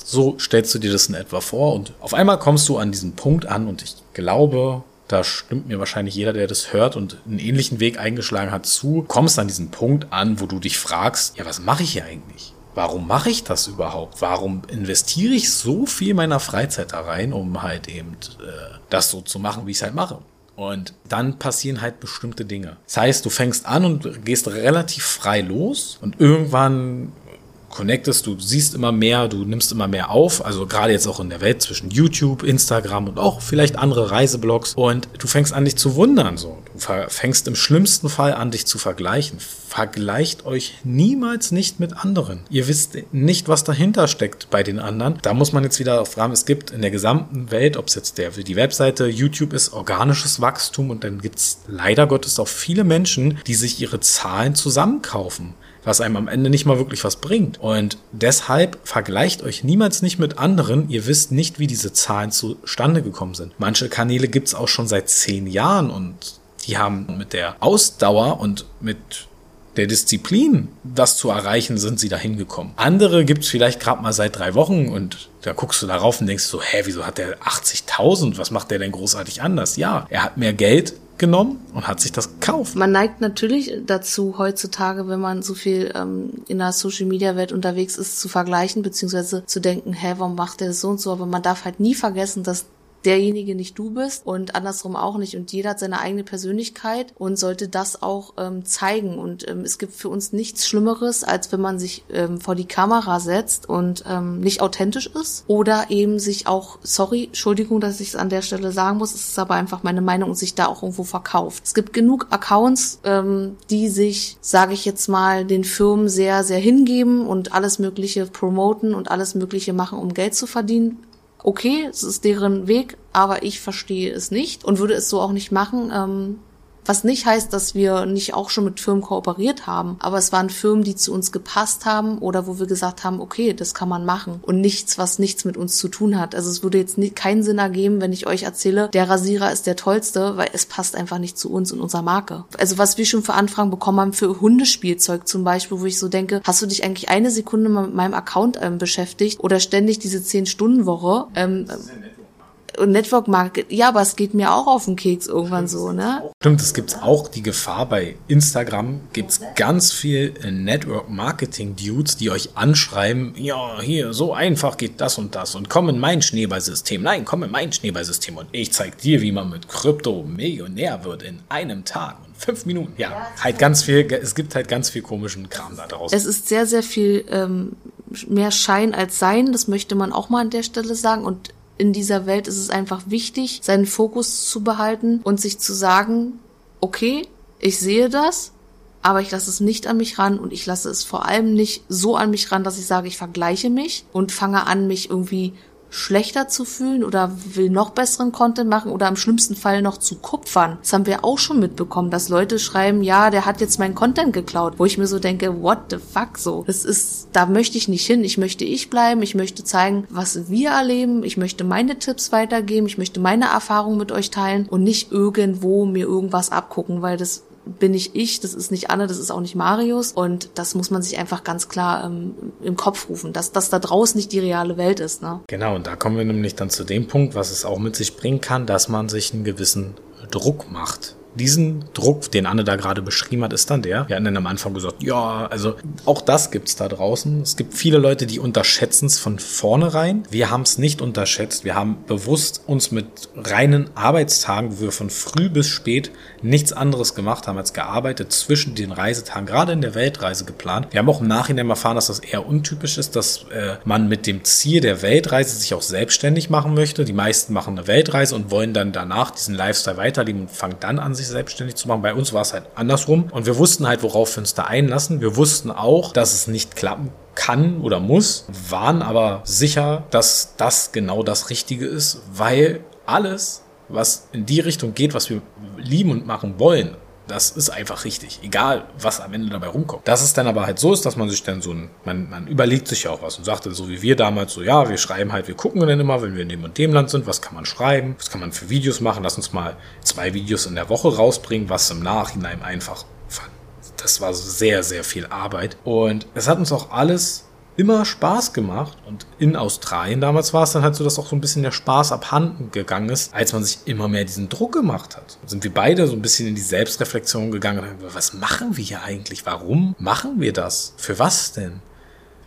so stellst du dir das in etwa vor und auf einmal kommst du an diesen Punkt an und ich glaube, da stimmt mir wahrscheinlich jeder, der das hört und einen ähnlichen Weg eingeschlagen hat, zu, kommst an diesen Punkt an, wo du dich fragst, ja, was mache ich hier eigentlich? Warum mache ich das überhaupt? Warum investiere ich so viel meiner Freizeit da rein, um halt eben äh, das so zu machen, wie ich es halt mache? Und dann passieren halt bestimmte Dinge. Das heißt, du fängst an und gehst relativ frei los und irgendwann connectest, du siehst immer mehr, du nimmst immer mehr auf, also gerade jetzt auch in der Welt zwischen YouTube, Instagram und auch vielleicht andere Reiseblogs und du fängst an dich zu wundern so. Du fängst im schlimmsten Fall an dich zu vergleichen. Vergleicht euch niemals nicht mit anderen. Ihr wisst nicht, was dahinter steckt bei den anderen. Da muss man jetzt wieder auf fragen, es gibt in der gesamten Welt, ob es jetzt der, die Webseite YouTube ist, organisches Wachstum und dann gibt es leider Gottes auch viele Menschen, die sich ihre Zahlen zusammenkaufen was einem am Ende nicht mal wirklich was bringt. Und deshalb vergleicht euch niemals nicht mit anderen. Ihr wisst nicht, wie diese Zahlen zustande gekommen sind. Manche Kanäle gibt's auch schon seit zehn Jahren und die haben mit der Ausdauer und mit der Disziplin, das zu erreichen, sind sie dahin gekommen. Andere gibt's vielleicht gerade mal seit drei Wochen und da guckst du darauf und denkst so, hä, wieso hat der 80.000? Was macht der denn großartig anders? Ja, er hat mehr Geld, genommen und hat sich das gekauft. Man neigt natürlich dazu, heutzutage, wenn man so viel ähm, in der Social-Media-Welt unterwegs ist, zu vergleichen, beziehungsweise zu denken, hä, warum macht der das so und so? Aber man darf halt nie vergessen, dass derjenige nicht du bist und andersrum auch nicht. Und jeder hat seine eigene Persönlichkeit und sollte das auch ähm, zeigen. Und ähm, es gibt für uns nichts Schlimmeres, als wenn man sich ähm, vor die Kamera setzt und ähm, nicht authentisch ist oder eben sich auch, sorry, Entschuldigung, dass ich es an der Stelle sagen muss, es ist aber einfach meine Meinung und sich da auch irgendwo verkauft. Es gibt genug Accounts, ähm, die sich, sage ich jetzt mal, den Firmen sehr, sehr hingeben und alles Mögliche promoten und alles Mögliche machen, um Geld zu verdienen okay, es ist deren Weg, aber ich verstehe es nicht und würde es so auch nicht machen. Ähm, was nicht heißt, dass wir nicht auch schon mit Firmen kooperiert haben, aber es waren Firmen, die zu uns gepasst haben oder wo wir gesagt haben, okay, das kann man machen und nichts, was nichts mit uns zu tun hat. Also es würde jetzt nicht, keinen Sinn ergeben, wenn ich euch erzähle, der Rasierer ist der tollste, weil es passt einfach nicht zu uns und unserer Marke. Also was wir schon für Anfragen bekommen haben für Hundespielzeug zum Beispiel, wo ich so denke, hast du dich eigentlich eine Sekunde mit meinem Account ähm, beschäftigt oder ständig diese 10-Stunden-Woche? Ähm, und Network Marketing, ja, aber es geht mir auch auf den Keks irgendwann so, ne? Stimmt, es gibt auch die Gefahr bei Instagram, gibt's ganz viel Network Marketing Dudes, die euch anschreiben, ja, hier, so einfach geht das und das und komm in mein Schneeballsystem. Nein, komm in mein Schneeballsystem und ich zeig dir, wie man mit Krypto Millionär wird in einem Tag und fünf Minuten. Ja, halt ganz viel, es gibt halt ganz viel komischen Kram da draußen. Es ist sehr, sehr viel ähm, mehr Schein als Sein, das möchte man auch mal an der Stelle sagen und in dieser Welt ist es einfach wichtig, seinen Fokus zu behalten und sich zu sagen, okay, ich sehe das, aber ich lasse es nicht an mich ran und ich lasse es vor allem nicht so an mich ran, dass ich sage, ich vergleiche mich und fange an, mich irgendwie schlechter zu fühlen oder will noch besseren Content machen oder im schlimmsten Fall noch zu kupfern. Das haben wir auch schon mitbekommen, dass Leute schreiben, ja, der hat jetzt meinen Content geklaut, wo ich mir so denke, what the fuck so. Das ist, da möchte ich nicht hin. Ich möchte ich bleiben. Ich möchte zeigen, was wir erleben. Ich möchte meine Tipps weitergeben. Ich möchte meine Erfahrungen mit euch teilen und nicht irgendwo mir irgendwas abgucken, weil das bin ich ich, das ist nicht Anne, das ist auch nicht Marius und das muss man sich einfach ganz klar ähm, im Kopf rufen, dass das da draußen nicht die reale Welt ist. Ne? Genau, und da kommen wir nämlich dann zu dem Punkt, was es auch mit sich bringen kann, dass man sich einen gewissen Druck macht diesen Druck, den Anne da gerade beschrieben hat, ist dann der. Wir hatten dann am Anfang gesagt, ja, also auch das gibt's da draußen. Es gibt viele Leute, die unterschätzen es von vornherein. Wir haben es nicht unterschätzt. Wir haben bewusst uns mit reinen Arbeitstagen, wo wir von früh bis spät nichts anderes gemacht haben als gearbeitet zwischen den Reisetagen, gerade in der Weltreise geplant. Wir haben auch im Nachhinein erfahren, dass das eher untypisch ist, dass äh, man mit dem Ziel der Weltreise sich auch selbstständig machen möchte. Die meisten machen eine Weltreise und wollen dann danach diesen Lifestyle weiterleben und fangen dann an, sich selbstständig zu machen. Bei uns war es halt andersrum und wir wussten halt, worauf wir uns da einlassen. Wir wussten auch, dass es nicht klappen kann oder muss, waren aber sicher, dass das genau das Richtige ist, weil alles, was in die Richtung geht, was wir lieben und machen wollen, das ist einfach richtig, egal was am Ende dabei rumkommt. Dass es dann aber halt so ist, dass man sich dann so ein, man, man überlegt sich ja auch was und sagt dann so wie wir damals so, ja, wir schreiben halt, wir gucken dann immer, wenn wir in dem und dem Land sind, was kann man schreiben, was kann man für Videos machen, lass uns mal zwei Videos in der Woche rausbringen, was im Nachhinein einfach, das war sehr, sehr viel Arbeit. Und es hat uns auch alles immer Spaß gemacht. Und in Australien damals war es dann halt so, dass auch so ein bisschen der Spaß abhanden gegangen ist, als man sich immer mehr diesen Druck gemacht hat. Sind wir beide so ein bisschen in die Selbstreflexion gegangen was machen wir hier eigentlich? Warum machen wir das? Für was denn?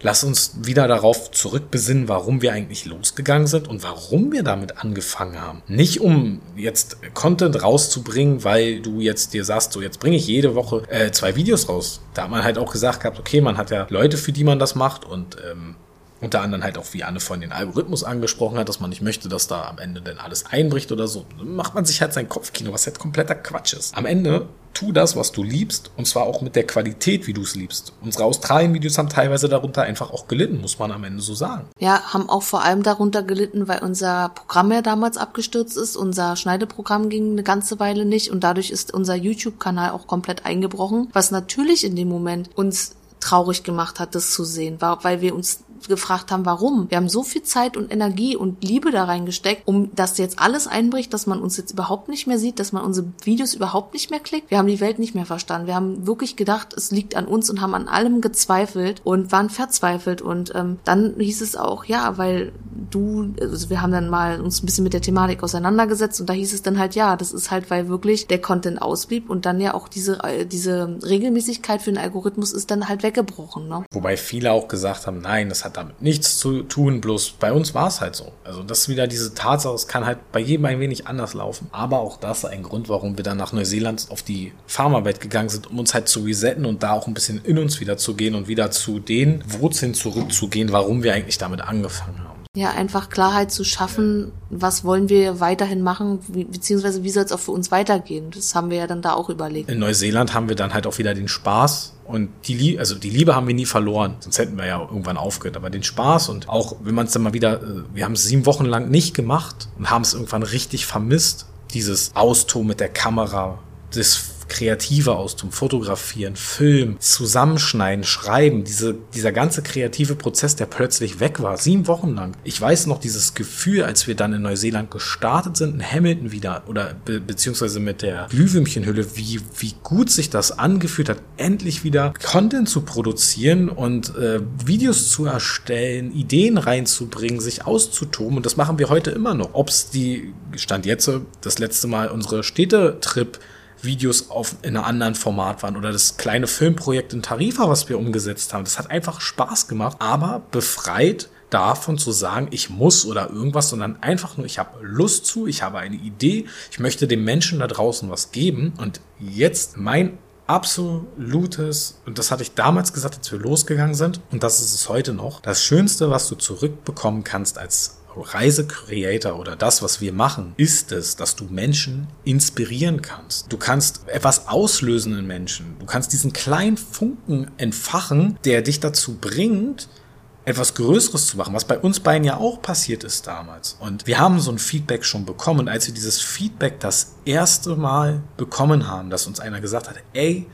Lass uns wieder darauf zurückbesinnen, warum wir eigentlich losgegangen sind und warum wir damit angefangen haben. Nicht um jetzt Content rauszubringen, weil du jetzt dir sagst, so jetzt bringe ich jede Woche äh, zwei Videos raus. Da hat man halt auch gesagt gehabt, okay, man hat ja Leute, für die man das macht und ähm, unter anderem halt auch, wie Anne von den Algorithmus angesprochen hat, dass man nicht möchte, dass da am Ende denn alles einbricht oder so. Dann macht man sich halt sein Kopfkino, was halt kompletter Quatsch ist. Am Ende tu das, was du liebst, und zwar auch mit der Qualität, wie du es liebst. Unsere Australien-Videos haben teilweise darunter einfach auch gelitten, muss man am Ende so sagen. Ja, haben auch vor allem darunter gelitten, weil unser Programm ja damals abgestürzt ist. Unser Schneideprogramm ging eine ganze Weile nicht und dadurch ist unser YouTube-Kanal auch komplett eingebrochen, was natürlich in dem Moment uns traurig gemacht hat, das zu sehen, weil wir uns gefragt haben, warum. Wir haben so viel Zeit und Energie und Liebe da reingesteckt, um dass jetzt alles einbricht, dass man uns jetzt überhaupt nicht mehr sieht, dass man unsere Videos überhaupt nicht mehr klickt. Wir haben die Welt nicht mehr verstanden. Wir haben wirklich gedacht, es liegt an uns und haben an allem gezweifelt und waren verzweifelt. Und ähm, dann hieß es auch, ja, weil du, also wir haben dann mal uns ein bisschen mit der Thematik auseinandergesetzt und da hieß es dann halt, ja, das ist halt, weil wirklich der Content ausblieb und dann ja auch diese, äh, diese Regelmäßigkeit für den Algorithmus ist dann halt weggebrochen. Ne? Wobei viele auch gesagt haben, nein, das hat damit nichts zu tun, bloß bei uns war es halt so. Also das ist wieder diese Tatsache, es kann halt bei jedem ein wenig anders laufen. Aber auch das ist ein Grund, warum wir dann nach Neuseeland auf die Pharmawelt gegangen sind, um uns halt zu resetten und da auch ein bisschen in uns wieder zu gehen und wieder zu den Wurzeln zurückzugehen, warum wir eigentlich damit angefangen haben. Ja, einfach Klarheit zu schaffen, was wollen wir weiterhin machen, beziehungsweise wie soll es auch für uns weitergehen. Das haben wir ja dann da auch überlegt. In Neuseeland haben wir dann halt auch wieder den Spaß und die Liebe, also die Liebe haben wir nie verloren, sonst hätten wir ja irgendwann aufgehört. Aber den Spaß und auch, wenn man es dann mal wieder, äh, wir haben es sieben Wochen lang nicht gemacht und haben es irgendwann richtig vermisst, dieses Auston mit der Kamera, das kreative Ausdruck, fotografieren, Film, zusammenschneiden, schreiben, diese, dieser ganze kreative Prozess, der plötzlich weg war, sieben Wochen lang. Ich weiß noch dieses Gefühl, als wir dann in Neuseeland gestartet sind, in Hamilton wieder, oder be beziehungsweise mit der Glühwürmchenhülle, wie, wie gut sich das angefühlt hat, endlich wieder Content zu produzieren und äh, Videos zu erstellen, Ideen reinzubringen, sich auszutoben. Und das machen wir heute immer noch. Ob es die, stand jetzt das letzte Mal unsere Städtetrip Videos auf, in einem anderen Format waren oder das kleine Filmprojekt in Tarifa, was wir umgesetzt haben. Das hat einfach Spaß gemacht, aber befreit davon zu sagen, ich muss oder irgendwas, sondern einfach nur, ich habe Lust zu, ich habe eine Idee, ich möchte den Menschen da draußen was geben und jetzt mein absolutes, und das hatte ich damals gesagt, als wir losgegangen sind, und das ist es heute noch, das Schönste, was du zurückbekommen kannst als Reisecreator oder das, was wir machen, ist es, dass du Menschen inspirieren kannst. Du kannst etwas auslösen in Menschen. Du kannst diesen kleinen Funken entfachen, der dich dazu bringt, etwas Größeres zu machen, was bei uns beiden ja auch passiert ist damals. Und wir haben so ein Feedback schon bekommen. Und als wir dieses Feedback das erste Mal bekommen haben, dass uns einer gesagt hat, ey,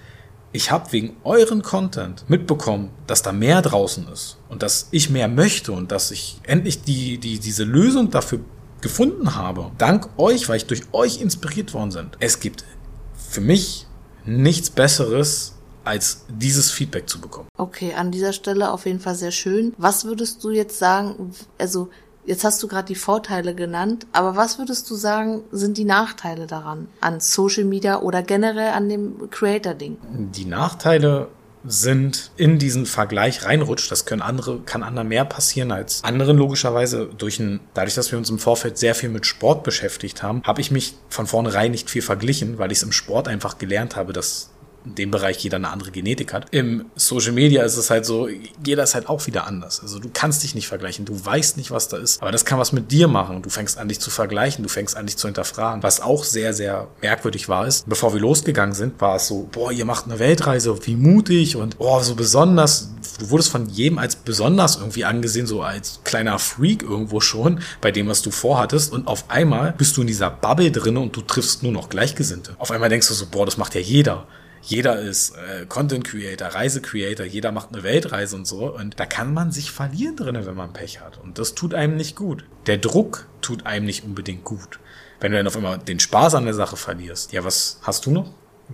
ich habe wegen euren Content mitbekommen, dass da mehr draußen ist und dass ich mehr möchte und dass ich endlich die, die, diese Lösung dafür gefunden habe. Dank euch, weil ich durch euch inspiriert worden bin. Es gibt für mich nichts Besseres, als dieses Feedback zu bekommen. Okay, an dieser Stelle auf jeden Fall sehr schön. Was würdest du jetzt sagen, also Jetzt hast du gerade die Vorteile genannt, aber was würdest du sagen, sind die Nachteile daran, an Social Media oder generell an dem Creator-Ding? Die Nachteile sind in diesen Vergleich reinrutscht. Das können andere, kann anderen mehr passieren als anderen logischerweise. Durch ein, dadurch, dass wir uns im Vorfeld sehr viel mit Sport beschäftigt haben, habe ich mich von vornherein nicht viel verglichen, weil ich es im Sport einfach gelernt habe, dass in dem Bereich jeder eine andere Genetik hat. Im Social Media ist es halt so, jeder ist halt auch wieder anders. Also du kannst dich nicht vergleichen, du weißt nicht, was da ist. Aber das kann was mit dir machen. Du fängst an, dich zu vergleichen, du fängst an, dich zu hinterfragen. Was auch sehr, sehr merkwürdig war, ist, bevor wir losgegangen sind, war es so, boah, ihr macht eine Weltreise, wie mutig und boah, so besonders. Du wurdest von jedem als besonders irgendwie angesehen, so als kleiner Freak irgendwo schon, bei dem, was du vorhattest. Und auf einmal bist du in dieser Bubble drin und du triffst nur noch Gleichgesinnte. Auf einmal denkst du so, boah, das macht ja jeder jeder ist äh, Content Creator, Reise Creator, jeder macht eine Weltreise und so. Und da kann man sich verlieren drinnen, wenn man Pech hat. Und das tut einem nicht gut. Der Druck tut einem nicht unbedingt gut. Wenn du dann auf einmal den Spaß an der Sache verlierst. Ja, was hast du noch?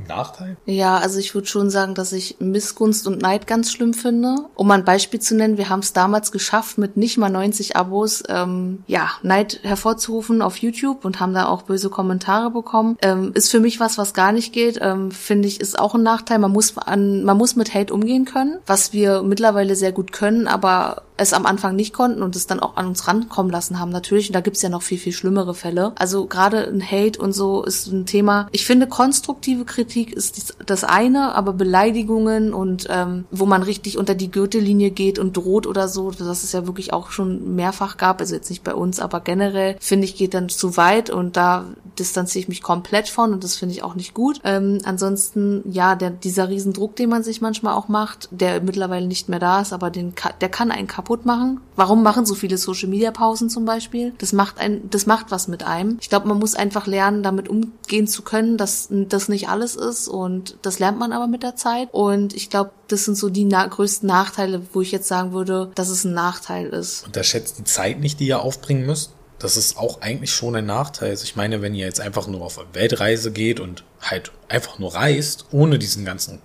Nachteil? Ja, also ich würde schon sagen, dass ich Missgunst und Neid ganz schlimm finde. Um ein Beispiel zu nennen, wir haben es damals geschafft, mit nicht mal 90 Abos, ähm, ja, Neid hervorzurufen auf YouTube und haben da auch böse Kommentare bekommen. Ähm, ist für mich was, was gar nicht geht. Ähm, Finde ich, ist auch ein Nachteil. Man muss an, man muss mit Hate umgehen können, was wir mittlerweile sehr gut können, aber es am Anfang nicht konnten und es dann auch an uns rankommen lassen haben natürlich. Und da gibt's ja noch viel, viel schlimmere Fälle. Also gerade ein Hate und so ist ein Thema. Ich finde, konstruktive Kritik ist das eine, aber Beleidigungen und ähm, wo man richtig unter die Gürtellinie geht und droht oder so, das es ja wirklich auch schon mehrfach gab, also jetzt nicht bei uns, aber generell finde ich, geht dann zu weit und da distanziere ich mich komplett von und das finde ich auch nicht gut. Ähm, ansonsten, ja, der, dieser Riesendruck, den man sich manchmal auch macht, der mittlerweile nicht mehr da ist, aber den, der kann einen kaputt kaputt machen. Warum machen so viele Social Media Pausen zum Beispiel? Das macht ein, das macht was mit einem. Ich glaube, man muss einfach lernen, damit umgehen zu können, dass das nicht alles ist und das lernt man aber mit der Zeit. Und ich glaube, das sind so die na größten Nachteile, wo ich jetzt sagen würde, dass es ein Nachteil ist. Unterschätzt die Zeit nicht, die ihr aufbringen müsst? Das ist auch eigentlich schon ein Nachteil. Also ich meine, wenn ihr jetzt einfach nur auf eine Weltreise geht und halt einfach nur reist, ohne diesen ganzen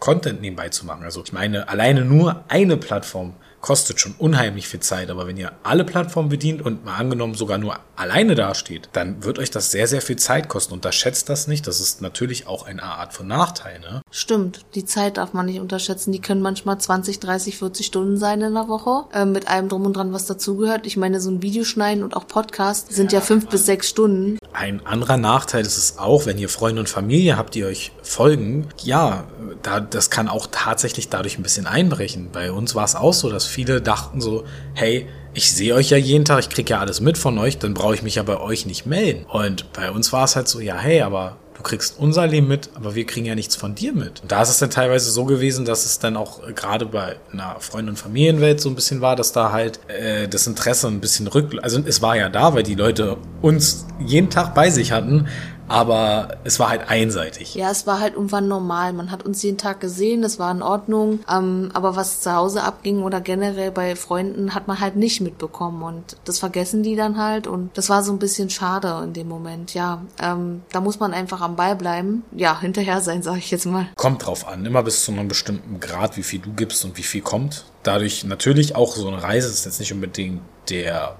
Content nebenbei zu machen. Also ich meine, alleine nur eine Plattform kostet schon unheimlich viel Zeit. Aber wenn ihr alle Plattformen bedient und mal angenommen sogar nur alleine dasteht, dann wird euch das sehr, sehr viel Zeit kosten. Unterschätzt das nicht. Das ist natürlich auch eine Art von Nachteil. Ne? Stimmt. Die Zeit darf man nicht unterschätzen. Die können manchmal 20, 30, 40 Stunden sein in der Woche. Äh, mit allem drum und dran, was dazugehört. Ich meine, so ein Videoschneiden und auch Podcast sind ja, ja fünf bis sechs Stunden. Ein anderer Nachteil ist es auch, wenn ihr Freunde und Familie habt, die euch folgen. Ja, da, das kann auch tatsächlich dadurch ein bisschen einbrechen. Bei uns war es auch so, dass viele dachten so, hey, ich sehe euch ja jeden Tag, ich kriege ja alles mit von euch, dann brauche ich mich ja bei euch nicht melden. Und bei uns war es halt so, ja, hey, aber du kriegst unser Leben mit, aber wir kriegen ja nichts von dir mit. Und da ist es dann teilweise so gewesen, dass es dann auch gerade bei einer Freund- und Familienwelt so ein bisschen war, dass da halt äh, das Interesse ein bisschen rück... Also es war ja da, weil die Leute uns jeden Tag bei sich hatten, aber es war halt einseitig. Ja, es war halt irgendwann normal. Man hat uns jeden Tag gesehen, das war in Ordnung. Ähm, aber was zu Hause abging oder generell bei Freunden, hat man halt nicht mitbekommen. Und das vergessen die dann halt. Und das war so ein bisschen schade in dem Moment. Ja, ähm, da muss man einfach am Ball bleiben. Ja, hinterher sein, sage ich jetzt mal. Kommt drauf an. Immer bis zu einem bestimmten Grad, wie viel du gibst und wie viel kommt. Dadurch natürlich auch so eine Reise ist jetzt nicht unbedingt der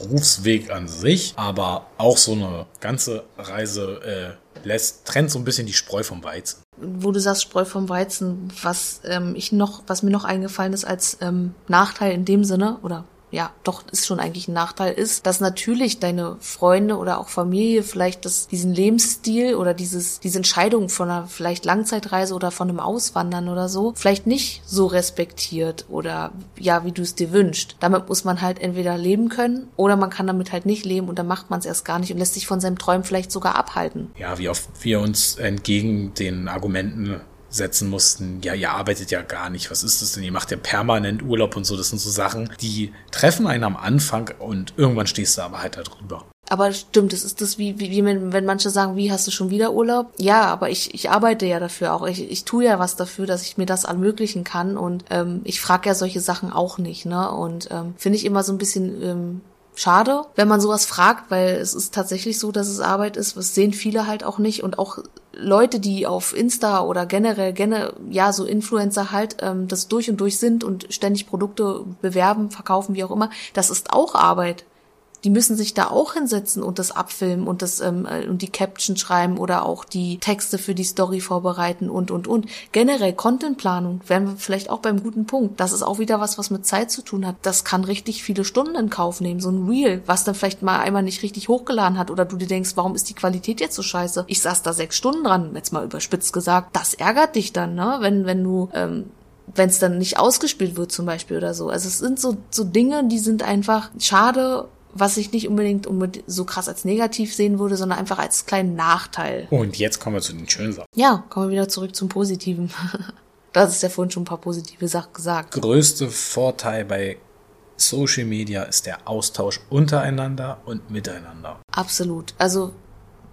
Berufsweg an sich, aber auch so eine ganze Reise äh, lässt, trennt so ein bisschen die Spreu vom Weizen. Wo du sagst Spreu vom Weizen, was ähm, ich noch, was mir noch eingefallen ist als ähm, Nachteil in dem Sinne oder ja, doch ist schon eigentlich ein Nachteil ist, dass natürlich deine Freunde oder auch Familie vielleicht das, diesen Lebensstil oder dieses, diese Entscheidung von einer vielleicht Langzeitreise oder von einem Auswandern oder so vielleicht nicht so respektiert oder ja, wie du es dir wünschst. Damit muss man halt entweder leben können oder man kann damit halt nicht leben und dann macht man es erst gar nicht und lässt sich von seinem Träumen vielleicht sogar abhalten. Ja, wie oft wir uns entgegen den Argumenten setzen mussten, ja, ihr arbeitet ja gar nicht, was ist das denn? Ihr macht ja permanent Urlaub und so, das sind so Sachen, die treffen einen am Anfang und irgendwann stehst du aber halt da drüber. Aber stimmt, das ist das wie, wie, wie wenn manche sagen, wie hast du schon wieder Urlaub? Ja, aber ich, ich arbeite ja dafür auch. Ich, ich tue ja was dafür, dass ich mir das ermöglichen kann. Und ähm, ich frage ja solche Sachen auch nicht, ne? Und ähm, finde ich immer so ein bisschen ähm, schade, wenn man sowas fragt, weil es ist tatsächlich so, dass es Arbeit ist. Das sehen viele halt auch nicht. Und auch Leute, die auf Insta oder generell, gerne, ja, so Influencer halt, ähm, das durch und durch sind und ständig Produkte bewerben, verkaufen, wie auch immer, das ist auch Arbeit die müssen sich da auch hinsetzen und das abfilmen und das ähm, äh, und die Caption schreiben oder auch die Texte für die Story vorbereiten und und und. Generell Contentplanung wären wir vielleicht auch beim guten Punkt. Das ist auch wieder was, was mit Zeit zu tun hat. Das kann richtig viele Stunden in Kauf nehmen. So ein Reel, was dann vielleicht mal einmal nicht richtig hochgeladen hat oder du dir denkst, warum ist die Qualität jetzt so scheiße? Ich saß da sechs Stunden dran, jetzt mal überspitzt gesagt. Das ärgert dich dann, ne? Wenn wenn du ähm, wenn es dann nicht ausgespielt wird zum Beispiel oder so. Also es sind so, so Dinge, die sind einfach schade was ich nicht unbedingt so krass als negativ sehen würde, sondern einfach als kleinen Nachteil. Und jetzt kommen wir zu den schönen Sachen. Ja, kommen wir wieder zurück zum Positiven. das ist ja vorhin schon ein paar positive Sachen gesagt. Größte Vorteil bei Social Media ist der Austausch untereinander und miteinander. Absolut. Also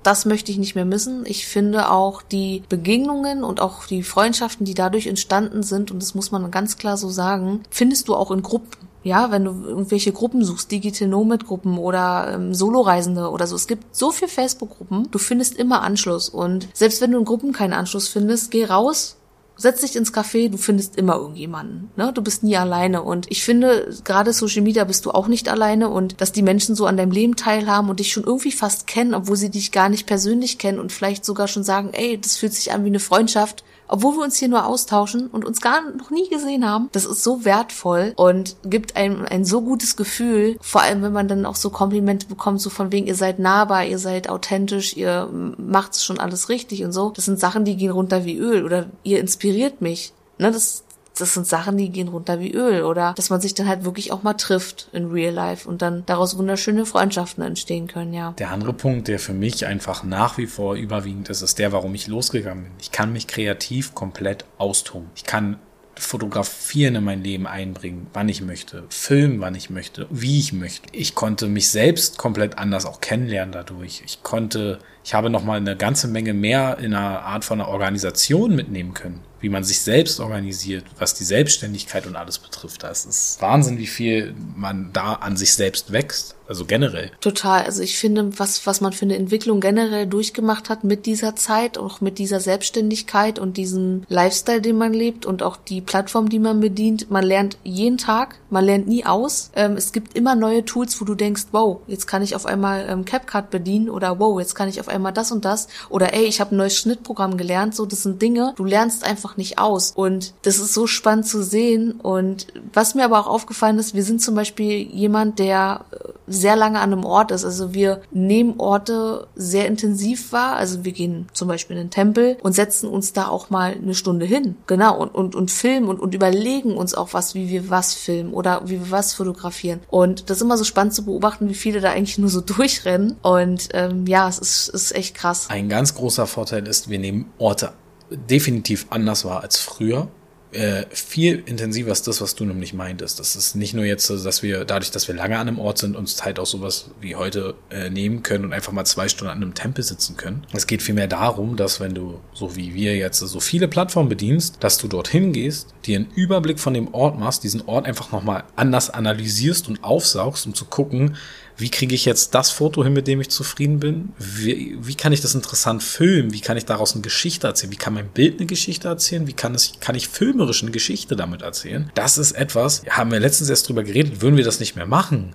das möchte ich nicht mehr missen. Ich finde auch die Begegnungen und auch die Freundschaften, die dadurch entstanden sind, und das muss man ganz klar so sagen, findest du auch in Gruppen Ja, wenn du irgendwelche Gruppen suchst, Digital Nomad Gruppen oder ähm, Soloreisende oder so. Es gibt so viel Facebook-Gruppen. Du findest immer Anschluss. Und selbst wenn du in Gruppen keinen Anschluss findest, geh raus, setz dich ins Café, du findest immer irgendjemanden. Ne? Du bist nie alleine. Und ich finde, gerade Social Media bist du auch nicht alleine und dass die Menschen so an deinem Leben teilhaben und dich schon irgendwie fast kennen, obwohl sie dich gar nicht persönlich kennen und vielleicht sogar schon sagen, ey, das fühlt sich an wie eine Freundschaft obwohl wir uns hier nur austauschen und uns gar noch nie gesehen haben. Das ist so wertvoll und gibt einem ein so gutes Gefühl, vor allem wenn man dann auch so Komplimente bekommt, so von wegen, ihr seid nahbar, ihr seid authentisch, ihr macht's schon alles richtig und so. Das sind Sachen, die gehen runter wie Öl oder ihr inspiriert mich. Ne, das, das sind Sachen, die gehen runter wie Öl. Oder dass man sich dann halt wirklich auch mal trifft in Real Life und dann daraus wunderschöne Freundschaften entstehen können, ja. Der andere Punkt, der für mich einfach nach wie vor überwiegend ist, ist der, warum ich losgegangen bin. Ich kann mich kreativ komplett austoben. Ich kann Fotografieren in mein Leben einbringen, wann ich möchte, filmen, wann ich möchte, wie ich möchte. Ich konnte mich selbst komplett anders auch kennenlernen dadurch. Ich konnte, ich habe nochmal eine ganze Menge mehr in einer Art von einer Organisation mitnehmen können wie man sich selbst organisiert, was die Selbstständigkeit und alles betrifft. Das ist Wahnsinn, wie viel man da an sich selbst wächst. Also generell. Total. Also ich finde, was, was man für eine Entwicklung generell durchgemacht hat mit dieser Zeit, auch mit dieser Selbstständigkeit und diesem Lifestyle, den man lebt und auch die Plattform, die man bedient. Man lernt jeden Tag, man lernt nie aus. Ähm, es gibt immer neue Tools, wo du denkst, wow, jetzt kann ich auf einmal ähm, CapCut bedienen oder wow, jetzt kann ich auf einmal das und das oder ey, ich habe ein neues Schnittprogramm gelernt. So, das sind Dinge, du lernst einfach nicht aus. Und das ist so spannend zu sehen. Und was mir aber auch aufgefallen ist, wir sind zum Beispiel jemand, der äh, sehr lange an einem Ort ist. Also wir nehmen Orte sehr intensiv wahr. Also wir gehen zum Beispiel in den Tempel und setzen uns da auch mal eine Stunde hin. Genau. Und, und, und filmen und, und überlegen uns auch was, wie wir was filmen oder wie wir was fotografieren. Und das ist immer so spannend zu beobachten, wie viele da eigentlich nur so durchrennen. Und ähm, ja, es ist, ist echt krass. Ein ganz großer Vorteil ist, wir nehmen Orte definitiv anders wahr als früher äh, viel intensiver ist das, was du nämlich meintest. Das ist nicht nur jetzt dass wir dadurch, dass wir lange an einem Ort sind, uns halt auch sowas wie heute äh, nehmen können und einfach mal zwei Stunden an einem Tempel sitzen können. Es geht vielmehr darum, dass wenn du, so wie wir jetzt, so viele Plattformen bedienst, dass du dorthin gehst, dir einen Überblick von dem Ort machst, diesen Ort einfach nochmal anders analysierst und aufsaugst, um zu gucken, wie kriege ich jetzt das Foto hin, mit dem ich zufrieden bin? Wie, wie kann ich das interessant filmen? Wie kann ich daraus eine Geschichte erzählen? Wie kann mein Bild eine Geschichte erzählen? Wie kann, es, kann ich filmerisch eine Geschichte damit erzählen? Das ist etwas, haben wir letztens erst drüber geredet, würden wir das nicht mehr machen,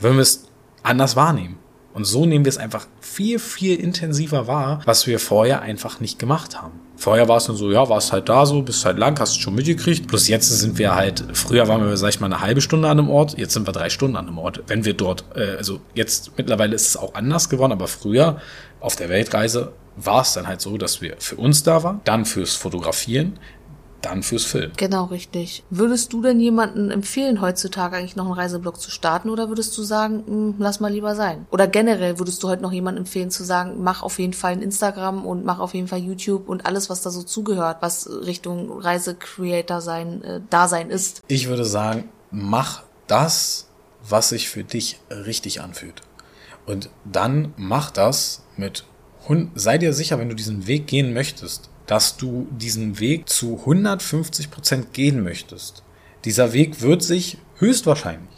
würden wir es anders wahrnehmen. Und so nehmen wir es einfach viel, viel intensiver wahr, was wir vorher einfach nicht gemacht haben. Vorher war es nur so, ja, war es halt da so, bist halt lang, hast es schon mitgekriegt. Plus jetzt sind wir halt, früher waren wir, sag ich mal, eine halbe Stunde an einem Ort, jetzt sind wir drei Stunden an einem Ort. Wenn wir dort, äh, also jetzt mittlerweile ist es auch anders geworden, aber früher auf der Weltreise war es dann halt so, dass wir für uns da waren, dann fürs Fotografieren, dann fürs Film. Genau, richtig. Würdest du denn jemanden empfehlen, heutzutage eigentlich noch einen Reiseblog zu starten oder würdest du sagen, mh, hm, lass mal lieber sein? Oder generell würdest du heute noch jemanden empfehlen zu sagen, mach auf jeden Fall ein Instagram und mach auf jeden Fall YouTube und alles, was da so zugehört, was Richtung Reisecreator sein, äh, Dasein ist? Ich würde sagen, mach das, was sich für dich richtig anfühlt. Und dann mach das mit sei dir sicher, wenn du diesen Weg gehen möchtest, dass du diesen Weg zu 150 Prozent gehen möchtest. Dieser Weg wird sich höchstwahrscheinlich,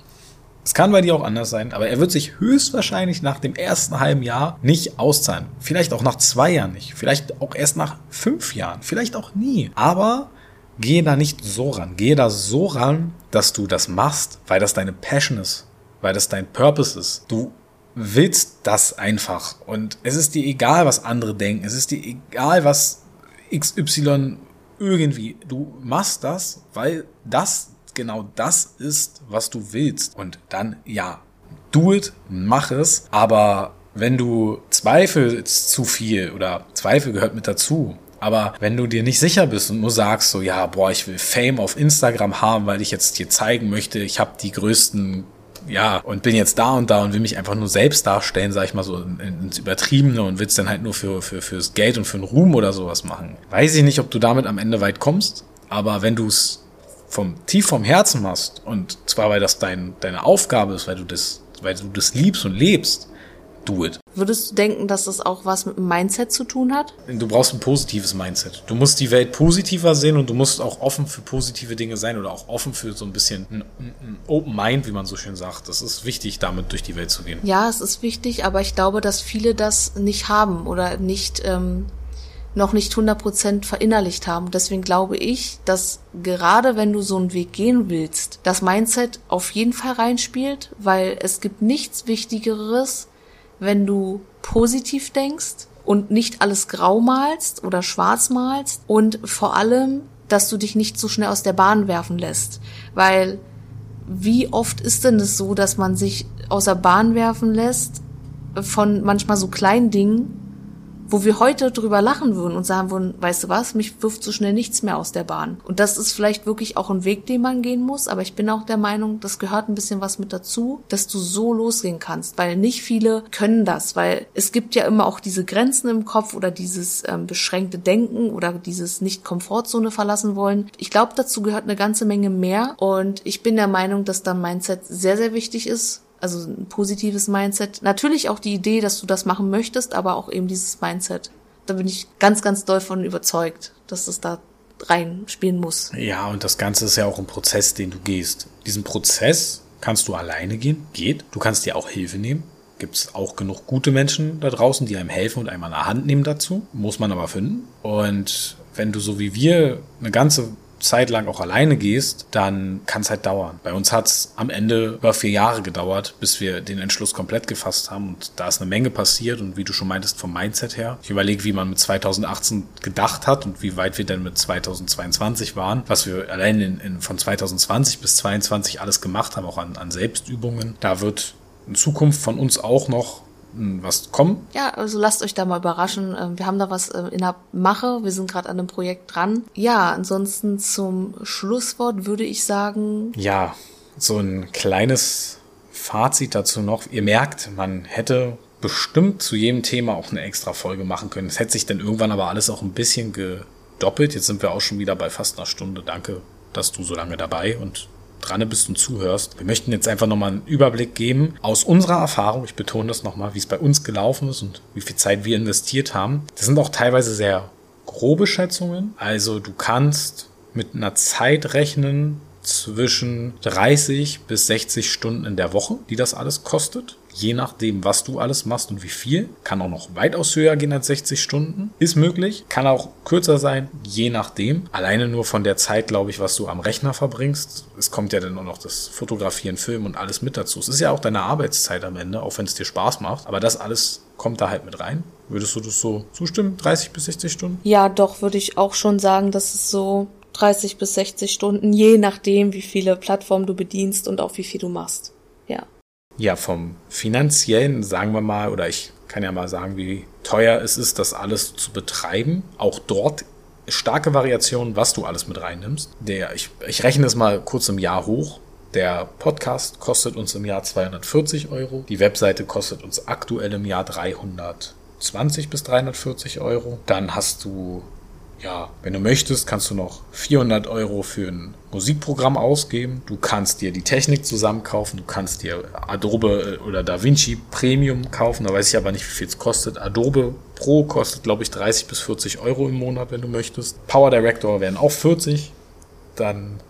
es kann bei dir auch anders sein, aber er wird sich höchstwahrscheinlich nach dem ersten halben Jahr nicht auszahlen. Vielleicht auch nach zwei Jahren nicht. Vielleicht auch erst nach fünf Jahren. Vielleicht auch nie. Aber gehe da nicht so ran. Gehe da so ran, dass du das machst, weil das deine Passion ist. Weil das dein Purpose ist. Du willst das einfach. Und es ist dir egal, was andere denken. Es ist dir egal, was XY irgendwie. Du machst das, weil das genau das ist, was du willst. Und dann, ja, do it, mach es. Aber wenn du zweifelst zu viel oder Zweifel gehört mit dazu, aber wenn du dir nicht sicher bist und nur sagst so, ja, boah, ich will Fame auf Instagram haben, weil ich jetzt dir zeigen möchte, ich habe die größten ja, und bin jetzt da und da und will mich einfach nur selbst darstellen, sag ich mal so ins Übertriebene und will's dann halt nur für, für, fürs Geld und für den Ruhm oder sowas machen. Weiß ich nicht, ob du damit am Ende weit kommst, aber wenn du es vom tief vom Herzen machst und zwar weil das dein, deine Aufgabe ist, weil du das, weil du das liebst und lebst, do it. Würdest du denken, dass das auch was mit dem Mindset zu tun hat? Du brauchst ein positives Mindset. Du musst die Welt positiver sehen und du musst auch offen für positive Dinge sein oder auch offen für so ein bisschen ein, ein Open Mind, wie man so schön sagt. Das ist wichtig, damit durch die Welt zu gehen. Ja, es ist wichtig, aber ich glaube, dass viele das nicht haben oder nicht ähm, noch nicht 100% verinnerlicht haben. Deswegen glaube ich, dass gerade wenn du so einen Weg gehen willst, das Mindset auf jeden Fall reinspielt, weil es gibt nichts Wichtigeres, wenn du positiv denkst und nicht alles grau malst oder schwarz malst und vor allem, dass du dich nicht so schnell aus der Bahn werfen lässt, weil wie oft ist denn es so, dass man sich aus der Bahn werfen lässt von manchmal so kleinen Dingen, wo wir heute drüber lachen würden und sagen würden, weißt du was, mich wirft so schnell nichts mehr aus der Bahn. Und das ist vielleicht wirklich auch ein Weg, den man gehen muss, aber ich bin auch der Meinung, das gehört ein bisschen was mit dazu, dass du so losgehen kannst, weil nicht viele können das, weil es gibt ja immer auch diese Grenzen im Kopf oder dieses ähm, beschränkte Denken oder dieses nicht Komfortzone verlassen wollen. Ich glaube, dazu gehört eine ganze Menge mehr und ich bin der Meinung, dass dann Mindset sehr, sehr wichtig ist also ein positives Mindset. Natürlich auch die Idee, dass du das machen möchtest, aber auch eben dieses Mindset. Da bin ich ganz, ganz doll von überzeugt, dass das da reinspielen muss. Ja, und das Ganze ist ja auch ein Prozess, den du gehst. Diesen Prozess kannst du alleine gehen, geht. Du kannst dir auch Hilfe nehmen. Gibt es auch genug gute Menschen da draußen, die einem helfen und einem an der Hand nehmen dazu. Muss man aber finden. Und wenn du so wie wir eine ganze Zeit lang auch alleine gehst, dann kann es halt dauern. Bei uns hat es am Ende über vier Jahre gedauert, bis wir den Entschluss komplett gefasst haben. Und da ist eine Menge passiert. Und wie du schon meintest, vom Mindset her. Ich überlege, wie man mit 2018 gedacht hat und wie weit wir denn mit 2022 waren. Was wir allein in, in von 2020 bis 2022 alles gemacht haben, auch an, an Selbstübungen. Da wird in Zukunft von uns auch noch was kommen. Ja, also lasst euch da mal überraschen. Ähm, wir haben da was äh, in der Mache. Wir sind gerade an einem Projekt dran. Ja, ansonsten zum Schlusswort würde ich sagen. Ja, so ein kleines Fazit dazu noch. Ihr merkt, man hätte bestimmt zu jedem Thema auch eine extra Folge machen können. Es hätte sich dann irgendwann aber alles auch ein bisschen gedoppelt. Jetzt sind wir auch schon wieder bei fast einer Stunde. Danke, dass du so lange dabei und dran bist und zuhörst. Wir möchten jetzt einfach nochmal einen Überblick geben aus unserer Erfahrung. Ich betone das nochmal, wie es bei uns gelaufen ist und wie viel Zeit wir investiert haben. Das sind auch teilweise sehr grobe Schätzungen. Also du kannst mit einer Zeit rechnen zwischen 30 bis 60 Stunden in der Woche, die das alles kostet je nachdem, was du alles machst und wie viel. Kann auch noch weitaus höher gehen als 60 Stunden. Ist möglich. Kann auch kürzer sein, je nachdem. Alleine nur von der Zeit, glaube ich, was du am Rechner verbringst. Es kommt ja dann auch noch das Fotografieren, Filmen und alles mit dazu. Es ist ja auch deine Arbeitszeit am Ende, auch wenn es dir Spaß macht. Aber das alles kommt da halt mit rein. Würdest du das so zustimmen? 30 bis 60 Stunden? Ja, doch, würde ich auch schon sagen, dass es so 30 bis 60 Stunden, je nachdem, wie viele Plattformen du bedienst und auch wie viel du machst. Ja. Vom finanziellen, sagen wir mal, oder ich kann ja mal sagen, wie teuer es ist, das alles zu betreiben. Auch dort starke Variationen, was du alles mit reinnimmst. Der, ich, ich rechne es mal kurz im Jahr hoch. Der Podcast kostet uns im Jahr 240 Euro. Die Webseite kostet uns aktuell im Jahr 320 bis 340 Euro. Dann hast du ja, wenn du möchtest, kannst du noch 400 Euro für ein Musikprogramm ausgeben. Du kannst dir die Technik zusammenkaufen. Du kannst dir Adobe äh, oder DaVinci Premium kaufen. Da weiß ich aber nicht, wie viel es kostet. Adobe Pro kostet, glaube ich, 30 bis 40 Euro im Monat, wenn du möchtest. Power Director wären auch 40. Dann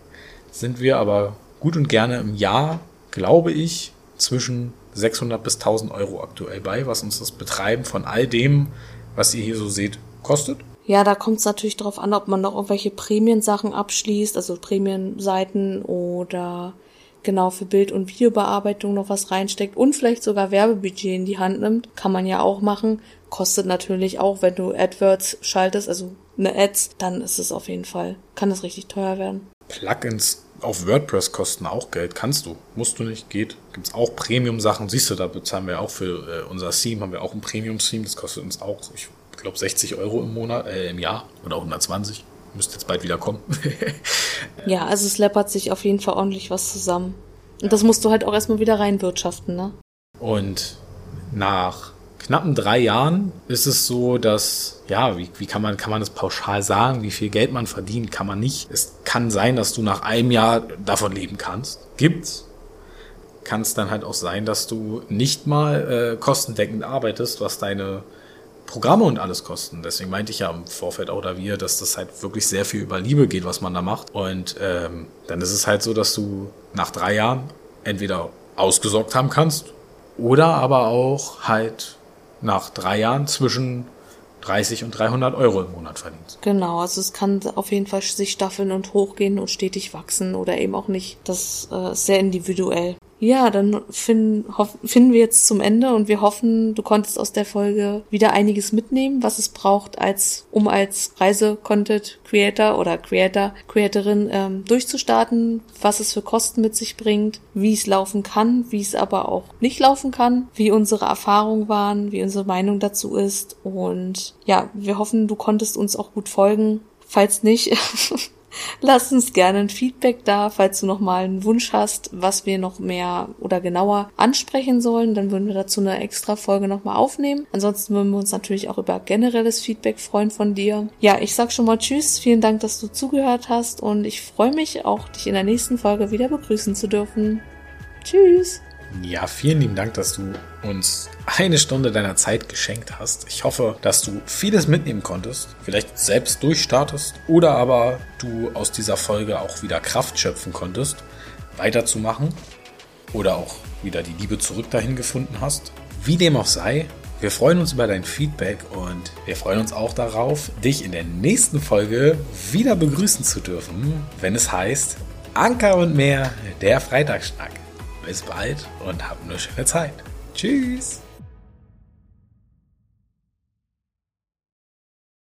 sind wir aber gut und gerne im Jahr, glaube ich, zwischen 600 bis 1000 Euro aktuell bei, was uns das Betreiben von all dem, was ihr hier so seht, kostet. Ja, da kommt es natürlich darauf an, ob man noch irgendwelche Prämiensachen abschließt, also Prämienseiten oder genau für Bild- und Videobearbeitung noch was reinsteckt und vielleicht sogar Werbebudget in die Hand nimmt. Kann man ja auch machen. Kostet natürlich auch, wenn du AdWords schaltest, also eine Ads, dann ist es auf jeden Fall, kann es richtig teuer werden. Plugins auf WordPress kosten auch Geld. Kannst du. Musst du nicht. Geht. Gibt es auch Premium-Sachen. Siehst du, da bezahlen wir auch für äh, unser Theme, haben wir auch ein Premium-Theme. Das kostet uns auch, ich glaube 60 Euro im Monat, äh, im Jahr oder 120. Müsste jetzt bald wieder kommen. ja, also es läppert sich auf jeden Fall ordentlich was zusammen. Und ja. das musst du halt auch erstmal wieder reinwirtschaften, ne? Und nach knappen drei Jahren ist es so, dass, ja, wie, wie kann man, kann man das pauschal sagen, wie viel Geld man verdient, kann man nicht. Es kann sein, dass du nach einem Jahr davon leben kannst. Gibt's. kann es dann halt auch sein, dass du nicht mal äh, kostendeckend arbeitest, was deine Programme und alles kosten. Deswegen meinte ich ja im Vorfeld auch da wir, dass das halt wirklich sehr viel über Liebe geht, was man da macht. Und ähm, dann ist es halt so, dass du nach drei Jahren entweder ausgesorgt haben kannst oder aber auch halt nach drei Jahren zwischen 30 und 300 Euro im Monat verdienst. Genau, also es kann auf jeden Fall sich staffeln und hochgehen und stetig wachsen oder eben auch nicht. Das äh, ist sehr individuell. Ja, dann finden, finden wir jetzt zum Ende und wir hoffen, du konntest aus der Folge wieder einiges mitnehmen, was es braucht, als um als Reise-Content-Creator oder Creator, Creatorin ähm, durchzustarten, was es für Kosten mit sich bringt, wie es laufen kann, wie es aber auch nicht laufen kann, wie unsere Erfahrungen waren, wie unsere Meinung dazu ist und ja, wir hoffen, du konntest uns auch gut folgen. Falls nicht, Lass uns gerne ein Feedback da, falls du noch mal einen Wunsch hast, was wir noch mehr oder genauer ansprechen sollen, dann würden wir dazu eine extra Folge noch mal aufnehmen. Ansonsten würden wir uns natürlich auch über generelles Feedback freuen von dir. Ja, ich sag schon mal Tschüss, vielen Dank, dass du zugehört hast und ich freue mich auch, dich in der nächsten Folge wieder begrüßen zu dürfen. Tschüss! Ja, vielen lieben Dank, dass du uns eine Stunde deiner Zeit geschenkt hast. Ich hoffe, dass du vieles mitnehmen konntest, vielleicht selbst durchstartest oder aber du aus dieser Folge auch wieder Kraft schöpfen konntest, weiterzumachen oder auch wieder die Liebe zurück dahin gefunden hast. Wie dem auch sei, wir freuen uns über dein Feedback und wir freuen uns auch darauf, dich in der nächsten Folge wieder begrüßen zu dürfen, wenn es heißt Anker und mehr, der Freitagsschnack. Bis bald und habt eine schöne Zeit. Tschüss.